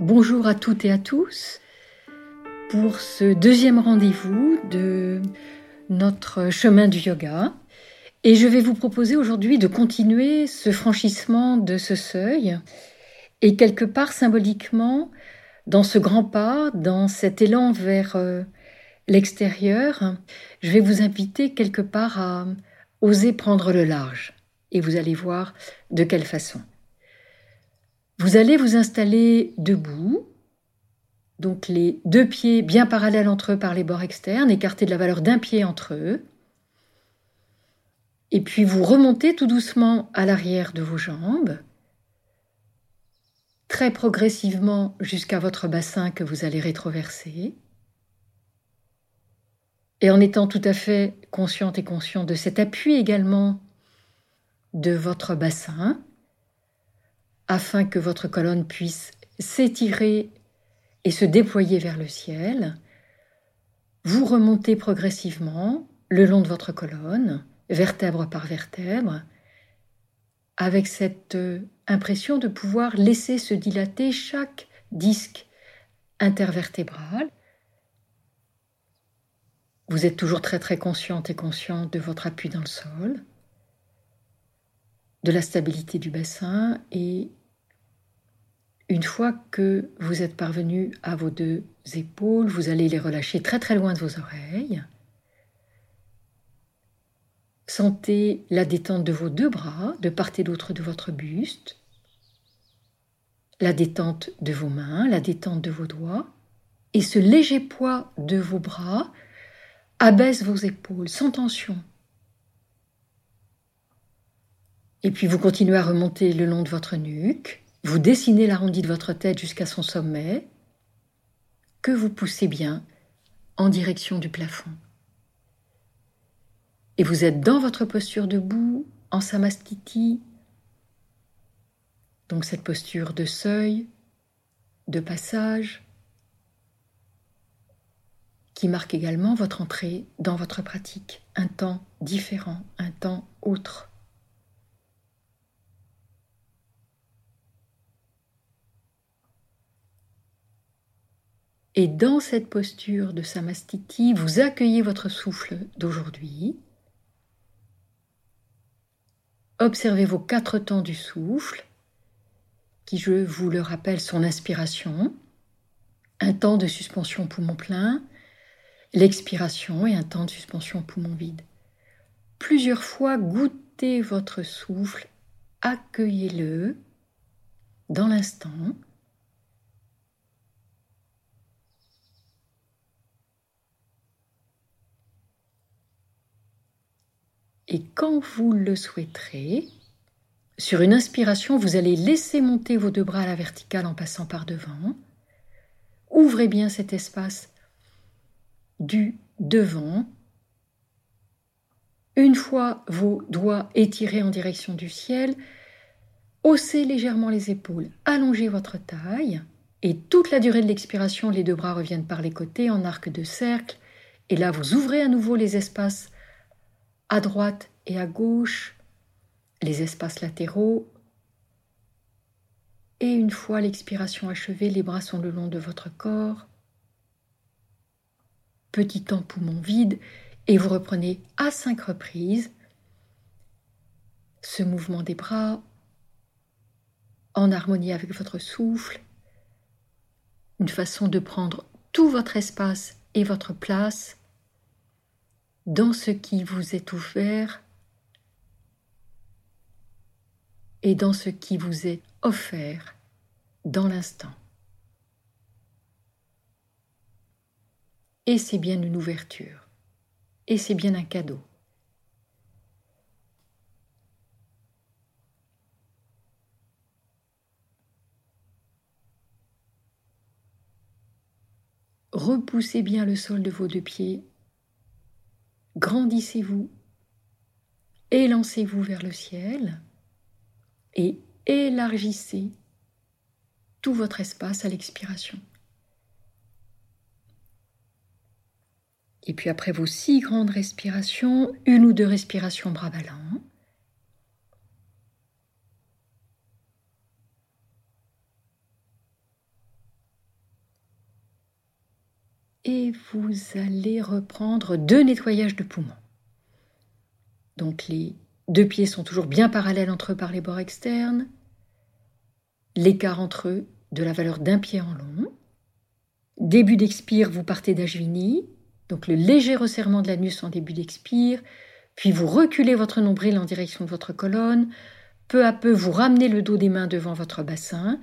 Bonjour à toutes et à tous pour ce deuxième rendez-vous de notre chemin du yoga. Et je vais vous proposer aujourd'hui de continuer ce franchissement de ce seuil et quelque part symboliquement dans ce grand pas, dans cet élan vers euh, l'extérieur, je vais vous inviter quelque part à oser prendre le large. Et vous allez voir de quelle façon. Vous allez vous installer debout, donc les deux pieds bien parallèles entre eux par les bords externes, écartés de la valeur d'un pied entre eux. Et puis vous remontez tout doucement à l'arrière de vos jambes, très progressivement jusqu'à votre bassin que vous allez rétroverser. Et en étant tout à fait consciente et conscient de cet appui également de votre bassin, afin que votre colonne puisse s'étirer et se déployer vers le ciel. Vous remontez progressivement le long de votre colonne, vertèbre par vertèbre, avec cette euh, impression de pouvoir laisser se dilater chaque disque intervertébral. Vous êtes toujours très très consciente et consciente de votre appui dans le sol, de la stabilité du bassin et une fois que vous êtes parvenu à vos deux épaules, vous allez les relâcher très très loin de vos oreilles. Sentez la détente de vos deux bras, de part et d'autre de votre buste, la détente de vos mains, la détente de vos doigts, et ce léger poids de vos bras abaisse vos épaules sans tension. Et puis vous continuez à remonter le long de votre nuque, vous dessinez l'arrondi de votre tête jusqu'à son sommet, que vous poussez bien en direction du plafond. Et vous êtes dans votre posture debout, en samastiti, donc cette posture de seuil, de passage, qui marque également votre entrée dans votre pratique, un temps différent, un temps autre. Et dans cette posture de samastiti, vous accueillez votre souffle d'aujourd'hui. Observez vos quatre temps du souffle, qui, je vous le rappelle, sont l'inspiration, un temps de suspension poumon plein, l'expiration et un temps de suspension poumon vide. Plusieurs fois, goûtez votre souffle, accueillez-le dans l'instant Et quand vous le souhaiterez, sur une inspiration, vous allez laisser monter vos deux bras à la verticale en passant par devant. Ouvrez bien cet espace du devant. Une fois vos doigts étirés en direction du ciel, haussez légèrement les épaules, allongez votre taille et toute la durée de l'expiration, les deux bras reviennent par les côtés en arc de cercle. Et là, vous ouvrez à nouveau les espaces à droite et à gauche, les espaces latéraux. Et une fois l'expiration achevée, les bras sont le long de votre corps. Petit temps poumon vide et vous reprenez à cinq reprises ce mouvement des bras en harmonie avec votre souffle, une façon de prendre tout votre espace et votre place dans ce qui vous est ouvert et dans ce qui vous est offert dans l'instant. Et c'est bien une ouverture, et c'est bien un cadeau. Repoussez bien le sol de vos deux pieds grandissez-vous, élancez-vous vers le ciel et élargissez tout votre espace à l'expiration. Et puis après vos six grandes respirations, une ou deux respirations bras ballants. Et vous allez reprendre deux nettoyages de poumons. Donc les deux pieds sont toujours bien parallèles entre eux par les bords externes. L'écart entre eux de la valeur d'un pied en long. Début d'expire, vous partez d'Ajvini, donc le léger resserrement de l'anus en début d'expire, puis vous reculez votre nombril en direction de votre colonne, peu à peu vous ramenez le dos des mains devant votre bassin,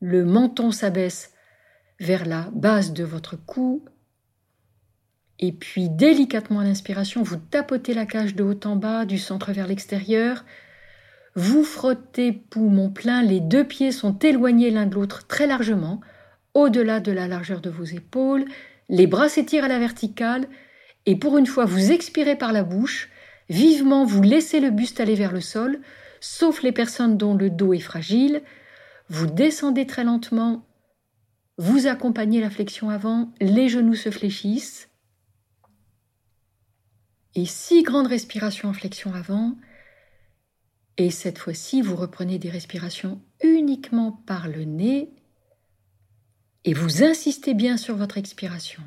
le menton s'abaisse vers la base de votre cou, et puis délicatement à l'inspiration, vous tapotez la cage de haut en bas, du centre vers l'extérieur, vous frottez poumon plein, les deux pieds sont éloignés l'un de l'autre très largement, au-delà de la largeur de vos épaules, les bras s'étirent à la verticale, et pour une fois vous expirez par la bouche, vivement vous laissez le buste aller vers le sol, sauf les personnes dont le dos est fragile, vous descendez très lentement, vous accompagnez la flexion avant, les genoux se fléchissent, et six grandes respirations en flexion avant, et cette fois-ci vous reprenez des respirations uniquement par le nez, et vous insistez bien sur votre expiration,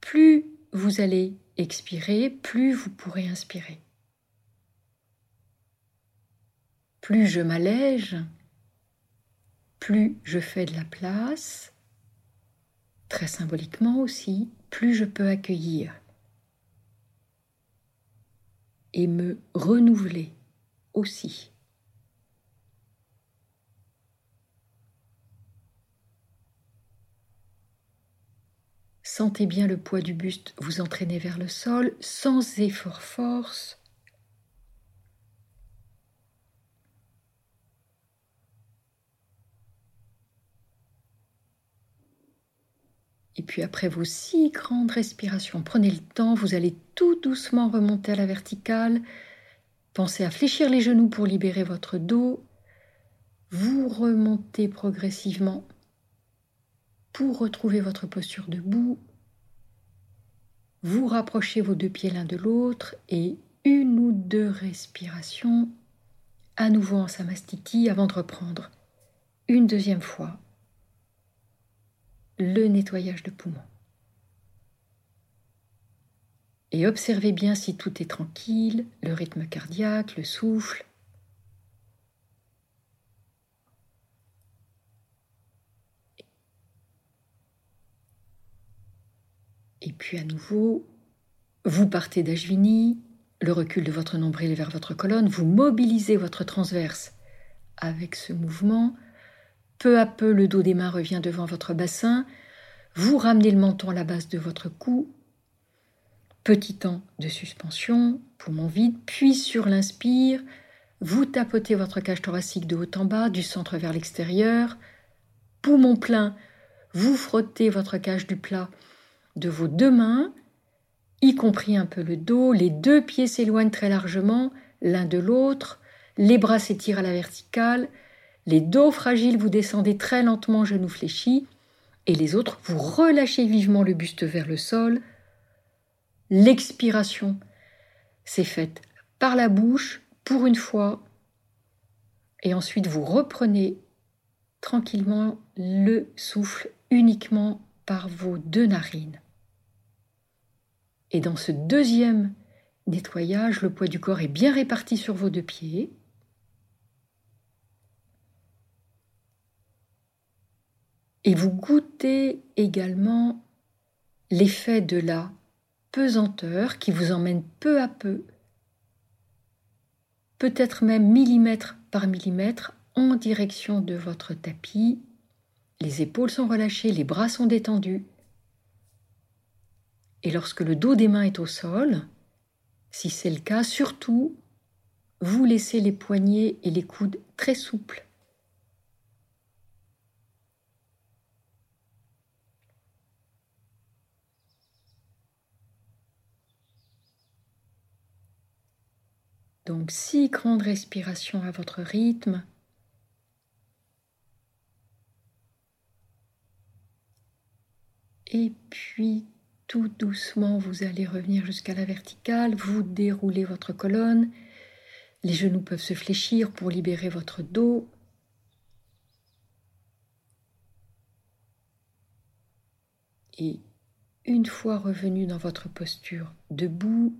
plus vous allez expirer, plus vous pourrez inspirer. Plus je m'allège, plus je fais de la place, très symboliquement aussi, plus je peux accueillir et me renouveler aussi. Sentez bien le poids du buste vous entraîner vers le sol sans effort force. Et puis après vos six grandes respirations, prenez le temps, vous allez tout doucement remonter à la verticale. Pensez à fléchir les genoux pour libérer votre dos. Vous remontez progressivement pour retrouver votre posture debout. Vous rapprochez vos deux pieds l'un de l'autre et une ou deux respirations à nouveau en samastiti avant de reprendre une deuxième fois le nettoyage de poumons. Et observez bien si tout est tranquille, le rythme cardiaque, le souffle. Et puis à nouveau, vous partez d'Ajvini, le recul de votre nombril vers votre colonne, vous mobilisez votre transverse avec ce mouvement. Peu à peu, le dos des mains revient devant votre bassin. Vous ramenez le menton à la base de votre cou. Petit temps de suspension, poumon vide, puis sur l'inspire, vous tapotez votre cage thoracique de haut en bas, du centre vers l'extérieur. Poumon plein, vous frottez votre cage du plat de vos deux mains, y compris un peu le dos, les deux pieds s'éloignent très largement l'un de l'autre, les bras s'étirent à la verticale, les dos fragiles vous descendez très lentement, genoux fléchis, et les autres vous relâchez vivement le buste vers le sol. L'expiration s'est faite par la bouche pour une fois, et ensuite vous reprenez tranquillement le souffle uniquement par vos deux narines. Et dans ce deuxième nettoyage, le poids du corps est bien réparti sur vos deux pieds. Et vous goûtez également l'effet de la pesanteur qui vous emmène peu à peu, peut-être même millimètre par millimètre, en direction de votre tapis. Les épaules sont relâchées, les bras sont détendus. Et lorsque le dos des mains est au sol, si c'est le cas, surtout, vous laissez les poignets et les coudes très souples. Donc six grandes respirations à votre rythme. Et puis tout doucement, vous allez revenir jusqu'à la verticale, vous déroulez votre colonne, les genoux peuvent se fléchir pour libérer votre dos. Et une fois revenu dans votre posture debout,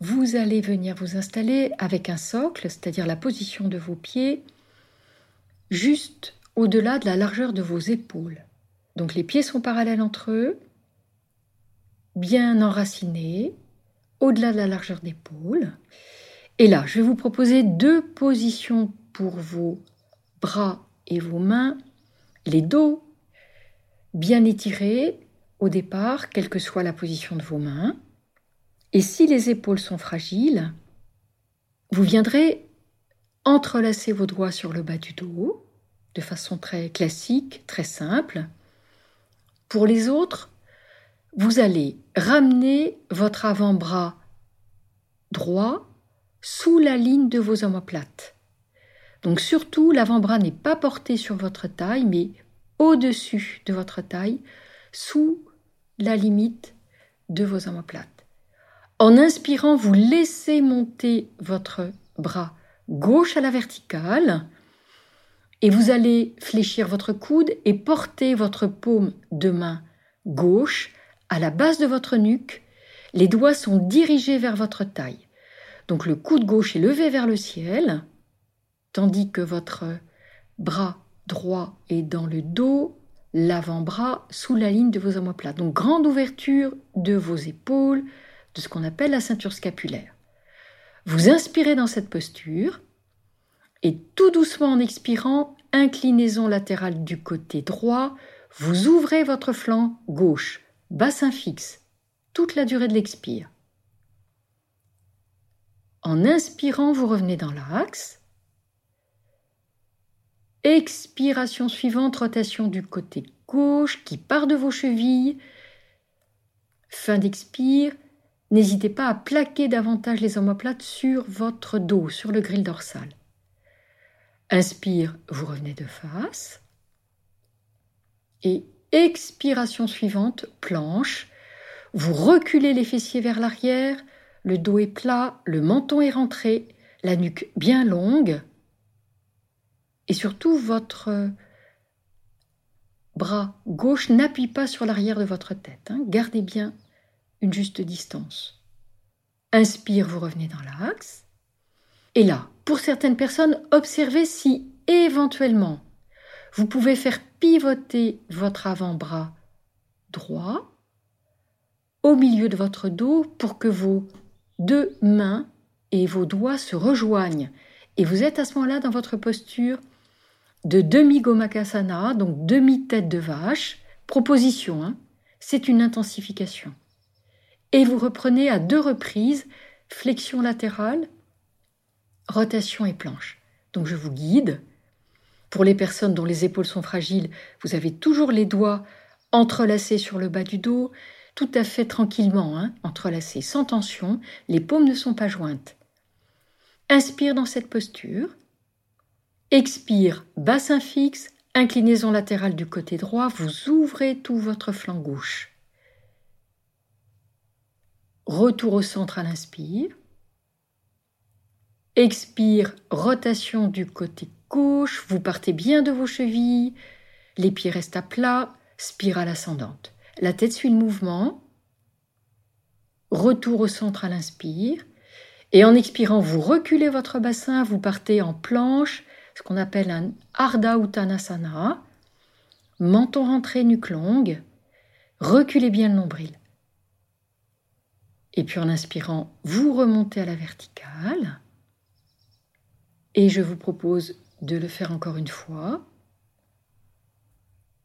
vous allez venir vous installer avec un socle, c'est-à-dire la position de vos pieds, juste au-delà de la largeur de vos épaules. Donc les pieds sont parallèles entre eux, bien enracinés, au-delà de la largeur d'épaule. Et là, je vais vous proposer deux positions pour vos bras et vos mains, les dos bien étirés au départ, quelle que soit la position de vos mains. Et si les épaules sont fragiles, vous viendrez entrelacer vos doigts sur le bas du dos de façon très classique, très simple. Pour les autres, vous allez ramener votre avant-bras droit sous la ligne de vos omoplates. Donc surtout, l'avant-bras n'est pas porté sur votre taille, mais au-dessus de votre taille, sous la limite de vos omoplates. En inspirant, vous laissez monter votre bras gauche à la verticale et vous allez fléchir votre coude et porter votre paume de main gauche à la base de votre nuque. Les doigts sont dirigés vers votre taille. Donc le coude gauche est levé vers le ciel, tandis que votre bras droit est dans le dos, l'avant-bras sous la ligne de vos omoplates. Donc grande ouverture de vos épaules, de ce qu'on appelle la ceinture scapulaire. Vous inspirez dans cette posture et tout doucement en expirant, inclinaison latérale du côté droit, vous ouvrez votre flanc gauche, bassin fixe, toute la durée de l'expire. En inspirant, vous revenez dans l'axe. Expiration suivante, rotation du côté gauche qui part de vos chevilles. Fin d'expire. N'hésitez pas à plaquer davantage les omoplates sur votre dos, sur le grill dorsal. Inspire, vous revenez de face. Et expiration suivante, planche. Vous reculez les fessiers vers l'arrière, le dos est plat, le menton est rentré, la nuque bien longue. Et surtout, votre bras gauche n'appuie pas sur l'arrière de votre tête. Hein. Gardez bien juste distance. Inspire, vous revenez dans l'axe. Et là, pour certaines personnes, observez si éventuellement vous pouvez faire pivoter votre avant-bras droit au milieu de votre dos pour que vos deux mains et vos doigts se rejoignent. Et vous êtes à ce moment-là dans votre posture de demi-gomakasana, donc demi-tête de vache. Proposition, hein. c'est une intensification. Et vous reprenez à deux reprises flexion latérale, rotation et planche. Donc je vous guide. Pour les personnes dont les épaules sont fragiles, vous avez toujours les doigts entrelacés sur le bas du dos, tout à fait tranquillement, hein, entrelacés, sans tension, les paumes ne sont pas jointes. Inspire dans cette posture. Expire, bassin fixe, inclinaison latérale du côté droit, vous ouvrez tout votre flanc gauche. Retour au centre à l'inspire. Expire, rotation du côté gauche, vous partez bien de vos chevilles, les pieds restent à plat, spirale ascendante. La tête suit le mouvement. Retour au centre à l'inspire. Et en expirant, vous reculez votre bassin, vous partez en planche, ce qu'on appelle un Ardha Uttanasana. Menton rentré, nuque longue. Reculez bien le nombril. Et puis en inspirant, vous remontez à la verticale. Et je vous propose de le faire encore une fois.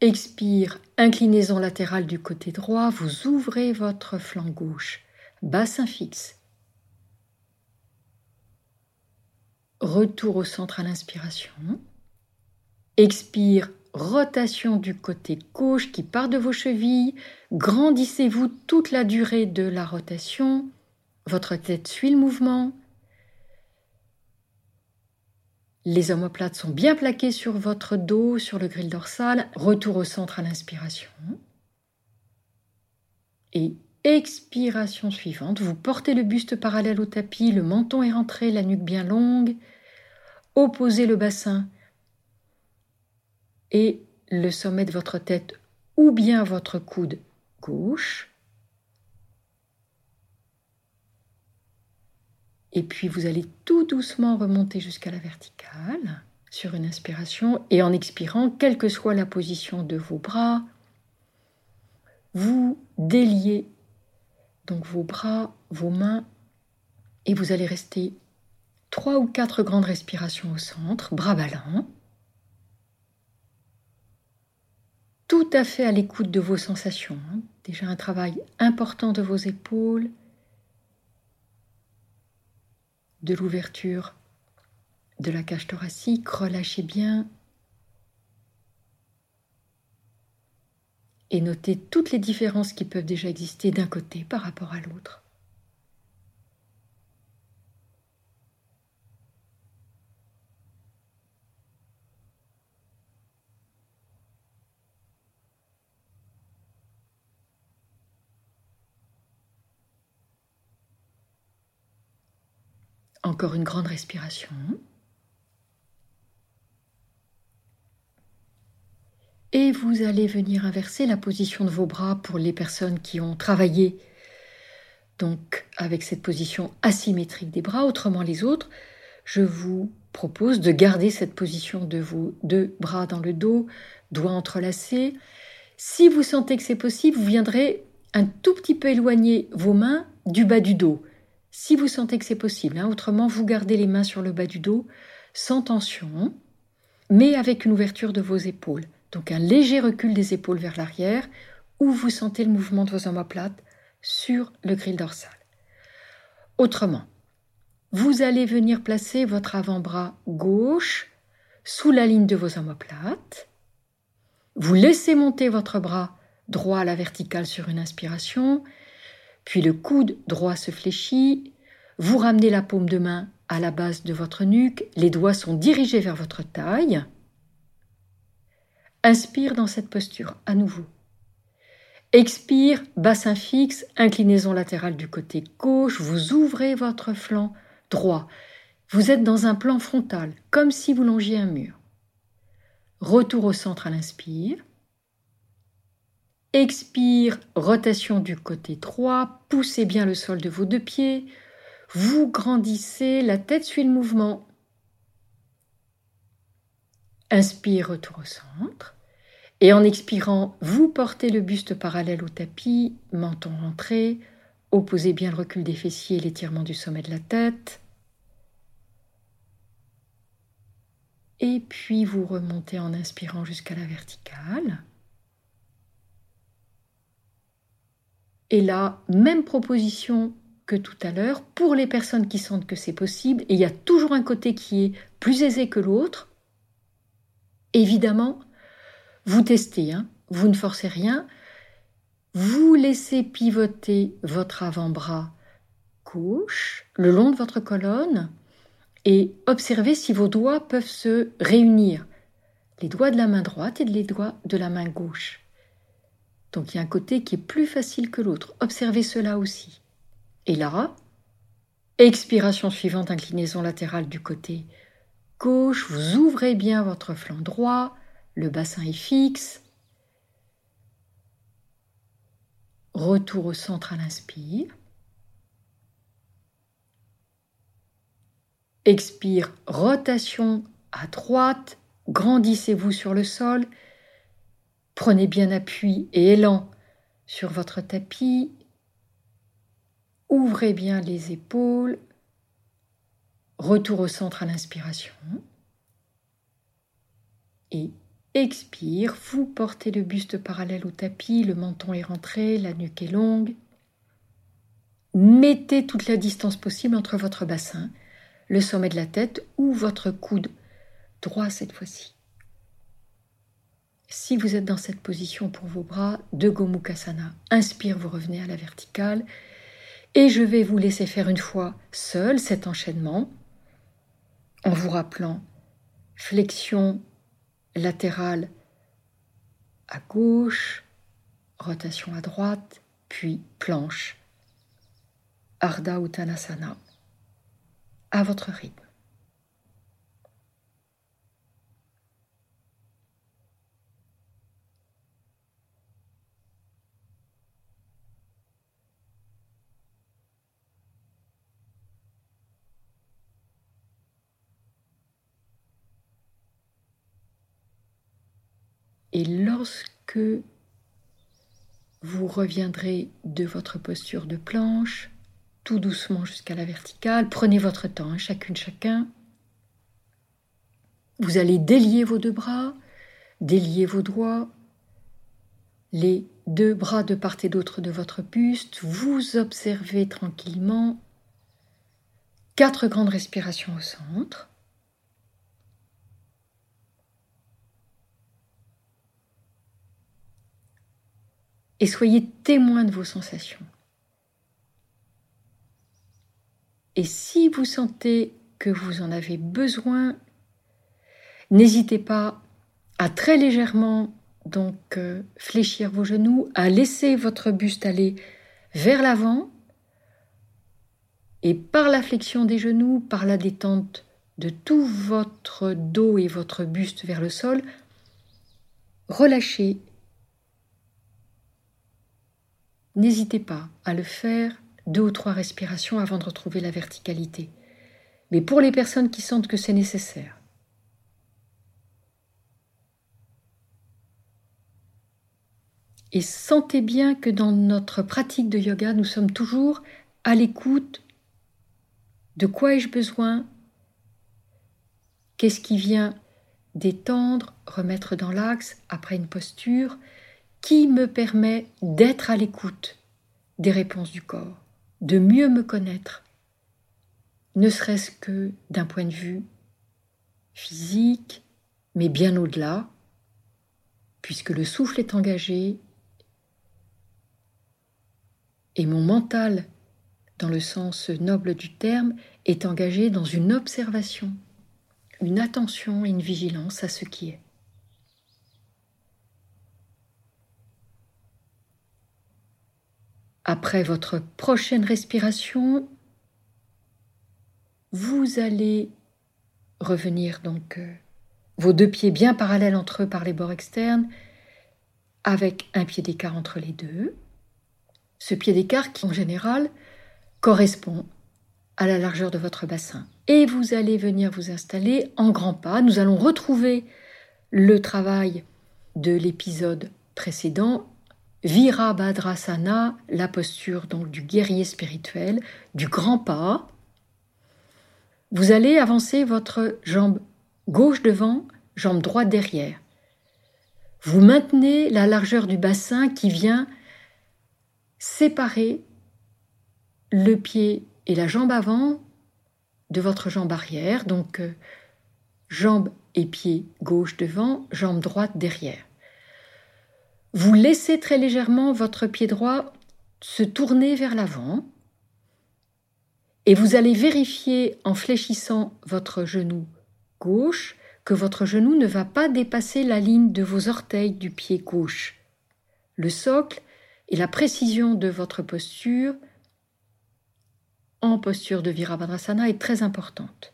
Expire, inclinaison latérale du côté droit, vous ouvrez votre flanc gauche, bassin fixe. Retour au centre à l'inspiration. Expire, rotation du côté gauche qui part de vos chevilles. Grandissez-vous toute la durée de la rotation. Votre tête suit le mouvement. Les omoplates sont bien plaquées sur votre dos, sur le grill dorsal. Retour au centre à l'inspiration. Et expiration suivante, vous portez le buste parallèle au tapis, le menton est rentré, la nuque bien longue. Opposez le bassin et le sommet de votre tête ou bien votre coude gauche. Et puis vous allez tout doucement remonter jusqu'à la verticale sur une inspiration et en expirant, quelle que soit la position de vos bras, vous déliez donc vos bras, vos mains et vous allez rester trois ou quatre grandes respirations au centre, bras ballants. Tout à fait à l'écoute de vos sensations. Hein. Déjà un travail important de vos épaules, de l'ouverture de la cage thoracique. Relâchez bien. Et notez toutes les différences qui peuvent déjà exister d'un côté par rapport à l'autre. Encore une grande respiration. Et vous allez venir inverser la position de vos bras pour les personnes qui ont travaillé donc avec cette position asymétrique des bras, autrement les autres, je vous propose de garder cette position de vos deux bras dans le dos, doigts entrelacés. Si vous sentez que c'est possible, vous viendrez un tout petit peu éloigner vos mains du bas du dos si vous sentez que c'est possible. Hein. Autrement, vous gardez les mains sur le bas du dos, sans tension, mais avec une ouverture de vos épaules. Donc un léger recul des épaules vers l'arrière, où vous sentez le mouvement de vos omoplates sur le grill dorsal. Autrement, vous allez venir placer votre avant-bras gauche sous la ligne de vos omoplates. Vous laissez monter votre bras droit à la verticale sur une inspiration puis le coude droit se fléchit, vous ramenez la paume de main à la base de votre nuque, les doigts sont dirigés vers votre taille. Inspire dans cette posture à nouveau. Expire, bassin fixe, inclinaison latérale du côté gauche, vous ouvrez votre flanc droit. Vous êtes dans un plan frontal, comme si vous longiez un mur. Retour au centre à l'inspire. Expire, rotation du côté droit, poussez bien le sol de vos deux pieds, vous grandissez, la tête suit le mouvement. Inspire, retour au centre. Et en expirant, vous portez le buste parallèle au tapis, menton rentré, opposez bien le recul des fessiers et l'étirement du sommet de la tête. Et puis vous remontez en inspirant jusqu'à la verticale. Et là, même proposition que tout à l'heure pour les personnes qui sentent que c'est possible. Et il y a toujours un côté qui est plus aisé que l'autre. Évidemment, vous testez, hein. vous ne forcez rien. Vous laissez pivoter votre avant-bras gauche le long de votre colonne et observez si vos doigts peuvent se réunir. Les doigts de la main droite et les doigts de la main gauche. Donc il y a un côté qui est plus facile que l'autre. Observez cela aussi. Et là, expiration suivante, inclinaison latérale du côté gauche, vous ouvrez bien votre flanc droit, le bassin est fixe. Retour au centre à l'inspire. Expire, rotation à droite, grandissez-vous sur le sol Prenez bien appui et élan sur votre tapis. Ouvrez bien les épaules. Retour au centre à l'inspiration. Et expire, vous portez le buste parallèle au tapis, le menton est rentré, la nuque est longue. Mettez toute la distance possible entre votre bassin, le sommet de la tête ou votre coude droit cette fois-ci. Si vous êtes dans cette position pour vos bras, de Gomukhasana, inspire, vous revenez à la verticale. Et je vais vous laisser faire une fois seul cet enchaînement en vous rappelant flexion latérale à gauche, rotation à droite, puis planche. Ardha Uttanasana à votre rythme. Et lorsque vous reviendrez de votre posture de planche, tout doucement jusqu'à la verticale, prenez votre temps, hein, chacune, chacun. Vous allez délier vos deux bras, délier vos doigts, les deux bras de part et d'autre de votre buste, vous observez tranquillement quatre grandes respirations au centre. Et soyez témoin de vos sensations. Et si vous sentez que vous en avez besoin, n'hésitez pas à très légèrement donc euh, fléchir vos genoux, à laisser votre buste aller vers l'avant et par la flexion des genoux, par la détente de tout votre dos et votre buste vers le sol, relâchez. N'hésitez pas à le faire deux ou trois respirations avant de retrouver la verticalité. Mais pour les personnes qui sentent que c'est nécessaire, Et sentez bien que dans notre pratique de yoga, nous sommes toujours à l'écoute de quoi ai-je besoin Qu'est-ce qui vient détendre, remettre dans l'axe après une posture qui me permet d'être à l'écoute des réponses du corps, de mieux me connaître, ne serait-ce que d'un point de vue physique, mais bien au-delà, puisque le souffle est engagé et mon mental, dans le sens noble du terme, est engagé dans une observation, une attention et une vigilance à ce qui est. Après votre prochaine respiration, vous allez revenir donc euh, vos deux pieds bien parallèles entre eux par les bords externes, avec un pied d'écart entre les deux ce pied d'écart qui en général correspond à la largeur de votre bassin. Et vous allez venir vous installer en grand pas. Nous allons retrouver le travail de l'épisode précédent, Virabhadrasana, la posture donc du guerrier spirituel, du grand pas. Vous allez avancer votre jambe gauche devant, jambe droite derrière. Vous maintenez la largeur du bassin qui vient séparer le pied et la jambe avant de votre jambe arrière, donc euh, jambe et pied gauche devant, jambe droite derrière. Vous laissez très légèrement votre pied droit se tourner vers l'avant et vous allez vérifier en fléchissant votre genou gauche que votre genou ne va pas dépasser la ligne de vos orteils du pied gauche. Le socle et la précision de votre posture en posture de Virabhadrasana est très importante.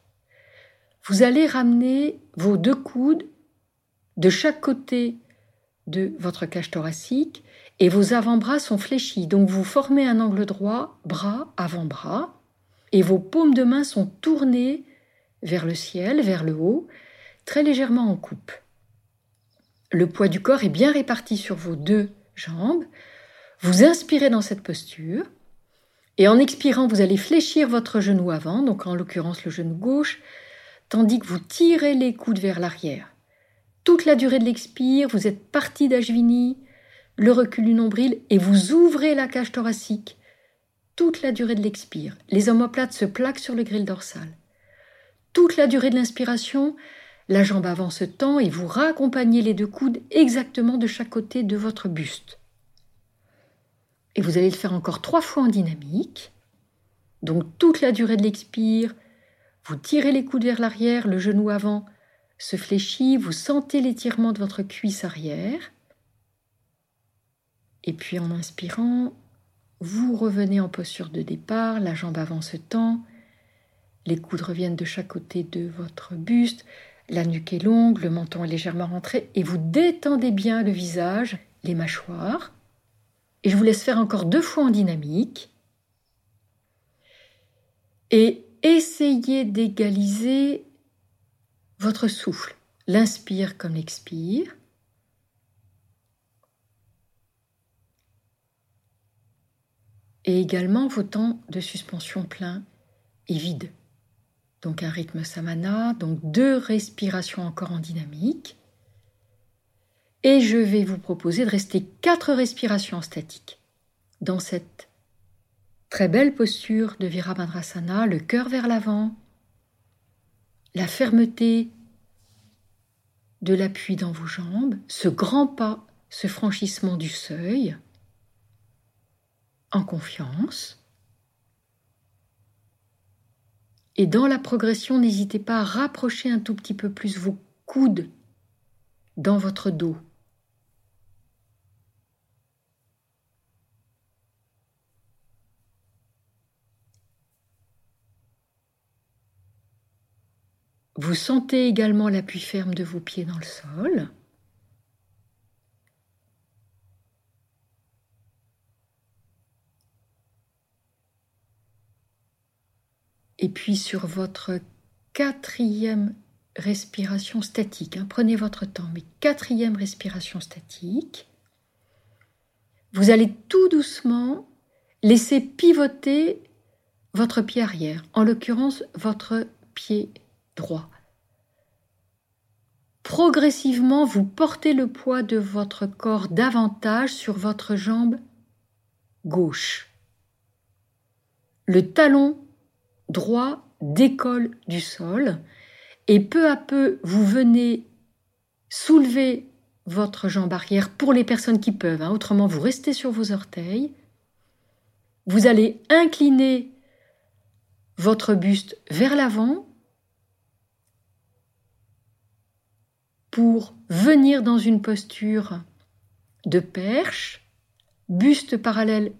Vous allez ramener vos deux coudes de chaque côté de votre cage thoracique et vos avant-bras sont fléchis. Donc vous formez un angle droit, bras, avant-bras, et vos paumes de main sont tournées vers le ciel, vers le haut, très légèrement en coupe. Le poids du corps est bien réparti sur vos deux jambes. Vous inspirez dans cette posture et en expirant, vous allez fléchir votre genou avant, donc en l'occurrence le genou gauche, tandis que vous tirez les coudes vers l'arrière. Toute la durée de l'expire, vous êtes parti d'Ajvini, le recul du nombril et vous ouvrez la cage thoracique. Toute la durée de l'expire, les omoplates se plaquent sur le grille dorsal. Toute la durée de l'inspiration, la jambe avant se tend et vous raccompagnez les deux coudes exactement de chaque côté de votre buste. Et vous allez le faire encore trois fois en dynamique. Donc toute la durée de l'expire, vous tirez les coudes vers l'arrière, le genou avant se fléchit, vous sentez l'étirement de votre cuisse arrière. Et puis en inspirant, vous revenez en posture de départ, la jambe avant se tend, les coudes reviennent de chaque côté de votre buste, la nuque est longue, le menton est légèrement rentré et vous détendez bien le visage, les mâchoires. Et je vous laisse faire encore deux fois en dynamique. Et essayez d'égaliser votre souffle, l'inspire comme l'expire. Et également vos temps de suspension plein et vide. Donc un rythme samana, donc deux respirations encore en dynamique. Et je vais vous proposer de rester quatre respirations statiques dans cette très belle posture de Virabhadrasana, le cœur vers l'avant, la fermeté de l'appui dans vos jambes, ce grand pas, ce franchissement du seuil, en confiance. Et dans la progression, n'hésitez pas à rapprocher un tout petit peu plus vos coudes dans votre dos. Vous sentez également l'appui ferme de vos pieds dans le sol. Et puis sur votre quatrième respiration statique, hein, prenez votre temps, mais quatrième respiration statique, vous allez tout doucement laisser pivoter votre pied arrière, en l'occurrence votre pied Progressivement, vous portez le poids de votre corps davantage sur votre jambe gauche. Le talon droit décolle du sol et peu à peu vous venez soulever votre jambe arrière pour les personnes qui peuvent. Hein. Autrement, vous restez sur vos orteils. Vous allez incliner votre buste vers l'avant pour venir dans une posture de perche, buste parallèle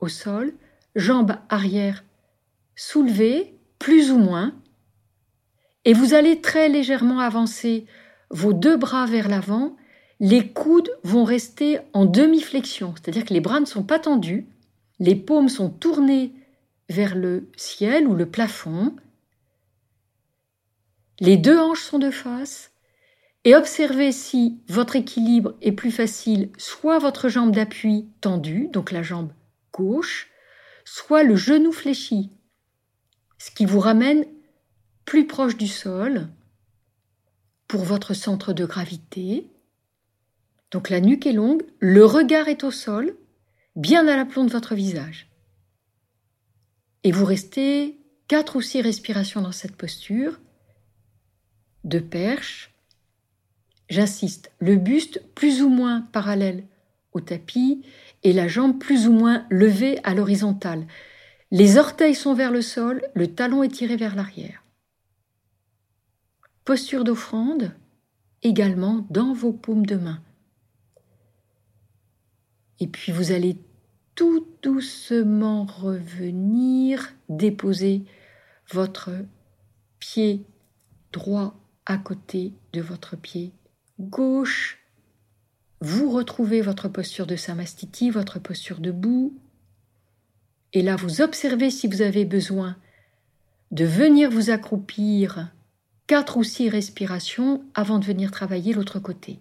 au sol, jambes arrière soulevées, plus ou moins, et vous allez très légèrement avancer vos deux bras vers l'avant, les coudes vont rester en demi-flexion, c'est-à-dire que les bras ne sont pas tendus, les paumes sont tournées vers le ciel ou le plafond, les deux hanches sont de face, et observez si votre équilibre est plus facile, soit votre jambe d'appui tendue, donc la jambe gauche, soit le genou fléchi, ce qui vous ramène plus proche du sol pour votre centre de gravité. Donc la nuque est longue, le regard est au sol, bien à l'aplomb de votre visage. Et vous restez quatre ou six respirations dans cette posture, de perche, J'insiste, le buste plus ou moins parallèle au tapis et la jambe plus ou moins levée à l'horizontale. Les orteils sont vers le sol, le talon est tiré vers l'arrière. Posture d'offrande également dans vos paumes de main. Et puis vous allez tout doucement revenir, déposer votre pied droit à côté de votre pied gauche, vous retrouvez votre posture de samastiti, votre posture debout. Et là, vous observez si vous avez besoin de venir vous accroupir quatre ou six respirations avant de venir travailler l'autre côté.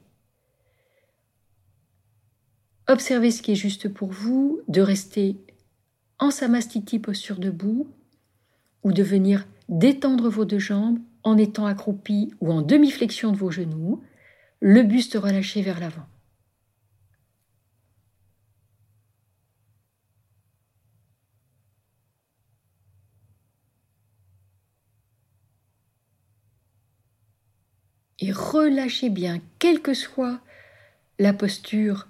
Observez ce qui est juste pour vous, de rester en samastiti posture debout ou de venir détendre vos deux jambes en étant accroupi ou en demi-flexion de vos genoux le buste relâché vers l'avant. Et relâchez bien, quelle que soit la posture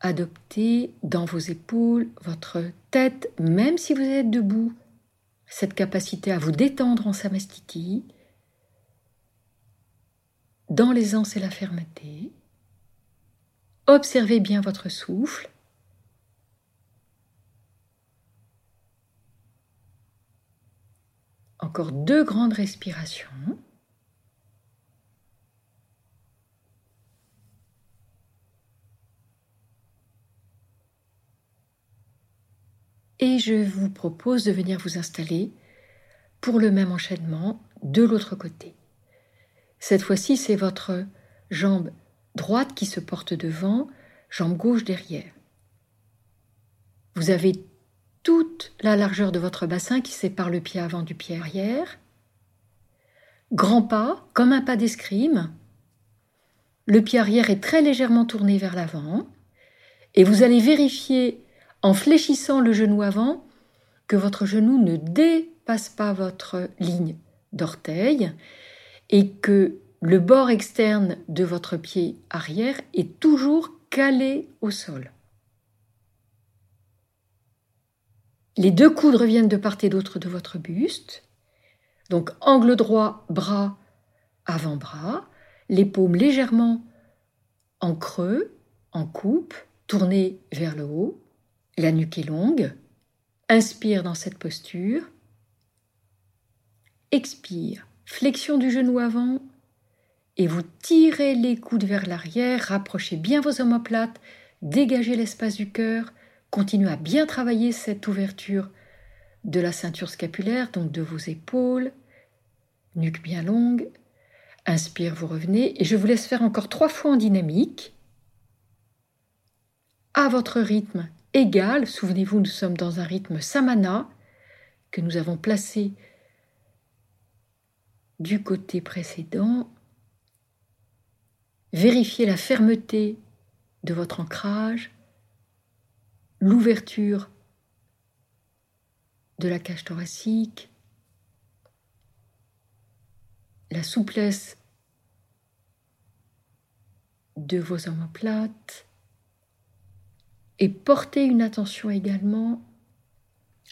adoptée dans vos épaules, votre tête, même si vous êtes debout, cette capacité à vous détendre en samastiti, dans l'aisance et la fermeté. Observez bien votre souffle. Encore deux grandes respirations. Et je vous propose de venir vous installer pour le même enchaînement de l'autre côté. Cette fois-ci, c'est votre jambe droite qui se porte devant, jambe gauche derrière. Vous avez toute la largeur de votre bassin qui sépare le pied avant du pied arrière. Grand pas, comme un pas d'escrime. Le pied arrière est très légèrement tourné vers l'avant. Et vous allez vérifier, en fléchissant le genou avant, que votre genou ne dépasse pas votre ligne d'orteil et que le bord externe de votre pied arrière est toujours calé au sol. Les deux coudes reviennent de part et d'autre de votre buste. Donc angle droit, bras, avant-bras, les paumes légèrement en creux, en coupe, tournées vers le haut, la nuque est longue. Inspire dans cette posture. Expire flexion du genou avant, et vous tirez les coudes vers l'arrière, rapprochez bien vos omoplates, dégagez l'espace du cœur, continuez à bien travailler cette ouverture de la ceinture scapulaire, donc de vos épaules, nuque bien longue. Inspire, vous revenez, et je vous laisse faire encore trois fois en dynamique, à votre rythme égal. Souvenez-vous, nous sommes dans un rythme samana que nous avons placé du côté précédent, vérifiez la fermeté de votre ancrage, l'ouverture de la cage thoracique, la souplesse de vos omoplates et portez une attention également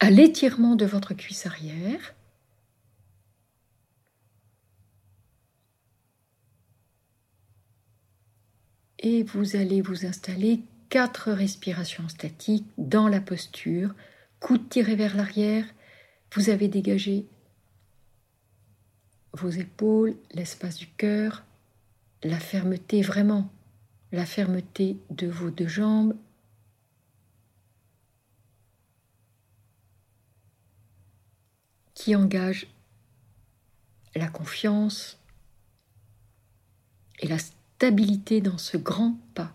à l'étirement de votre cuisse arrière. et vous allez vous installer quatre respirations statiques dans la posture, coude tiré vers l'arrière, vous avez dégagé vos épaules, l'espace du cœur, la fermeté vraiment, la fermeté de vos deux jambes. qui engage la confiance et la dans ce grand pas.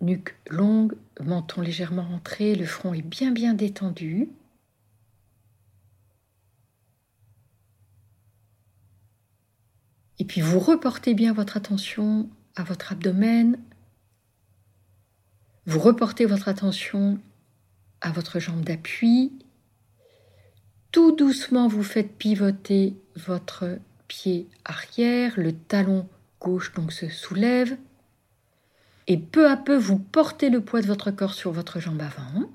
Nuque longue, menton légèrement rentré, le front est bien bien détendu. Et puis vous reportez bien votre attention à votre abdomen. Vous reportez votre attention à votre jambe d'appui tout doucement, vous faites pivoter votre pied arrière, le talon gauche donc se soulève, et peu à peu, vous portez le poids de votre corps sur votre jambe avant.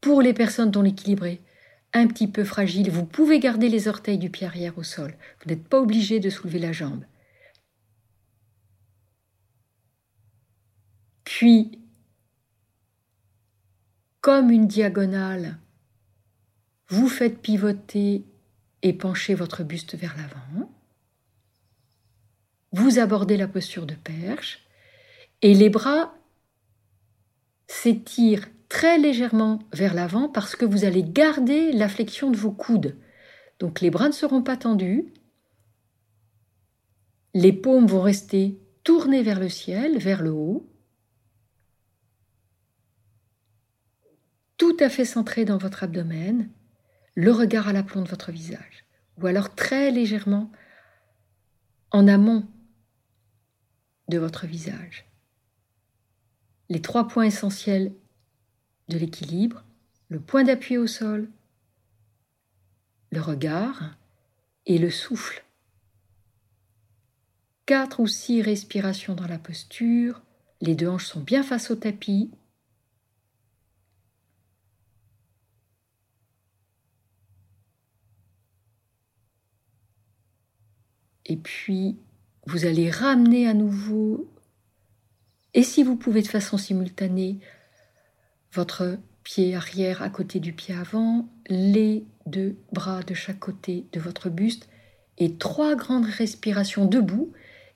Pour les personnes dont l'équilibre est un petit peu fragile, vous pouvez garder les orteils du pied arrière au sol. Vous n'êtes pas obligé de soulever la jambe. Puis, comme une diagonale, vous faites pivoter et pencher votre buste vers l'avant. Vous abordez la posture de perche et les bras s'étirent très légèrement vers l'avant parce que vous allez garder la flexion de vos coudes. Donc les bras ne seront pas tendus, les paumes vont rester tournées vers le ciel, vers le haut, tout à fait centré dans votre abdomen le regard à l'aplomb de votre visage, ou alors très légèrement en amont de votre visage. Les trois points essentiels de l'équilibre, le point d'appui au sol, le regard et le souffle. Quatre ou six respirations dans la posture, les deux hanches sont bien face au tapis, Et puis, vous allez ramener à nouveau, et si vous pouvez de façon simultanée, votre pied arrière à côté du pied avant, les deux bras de chaque côté de votre buste, et trois grandes respirations debout,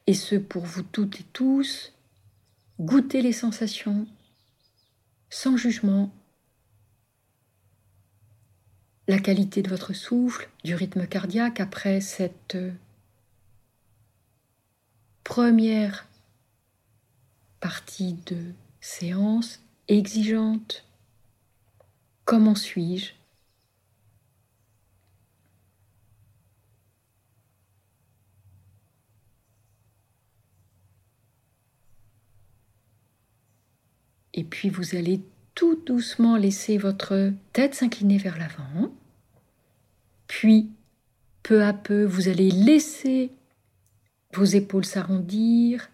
et ce pour vous toutes et tous. Goûtez les sensations, sans jugement, la qualité de votre souffle, du rythme cardiaque après cette euh, première partie de séance exigeante. Comment suis-je? Et puis vous allez tout doucement laisser votre tête s'incliner vers l'avant. Puis, peu à peu, vous allez laisser vos épaules s'arrondir,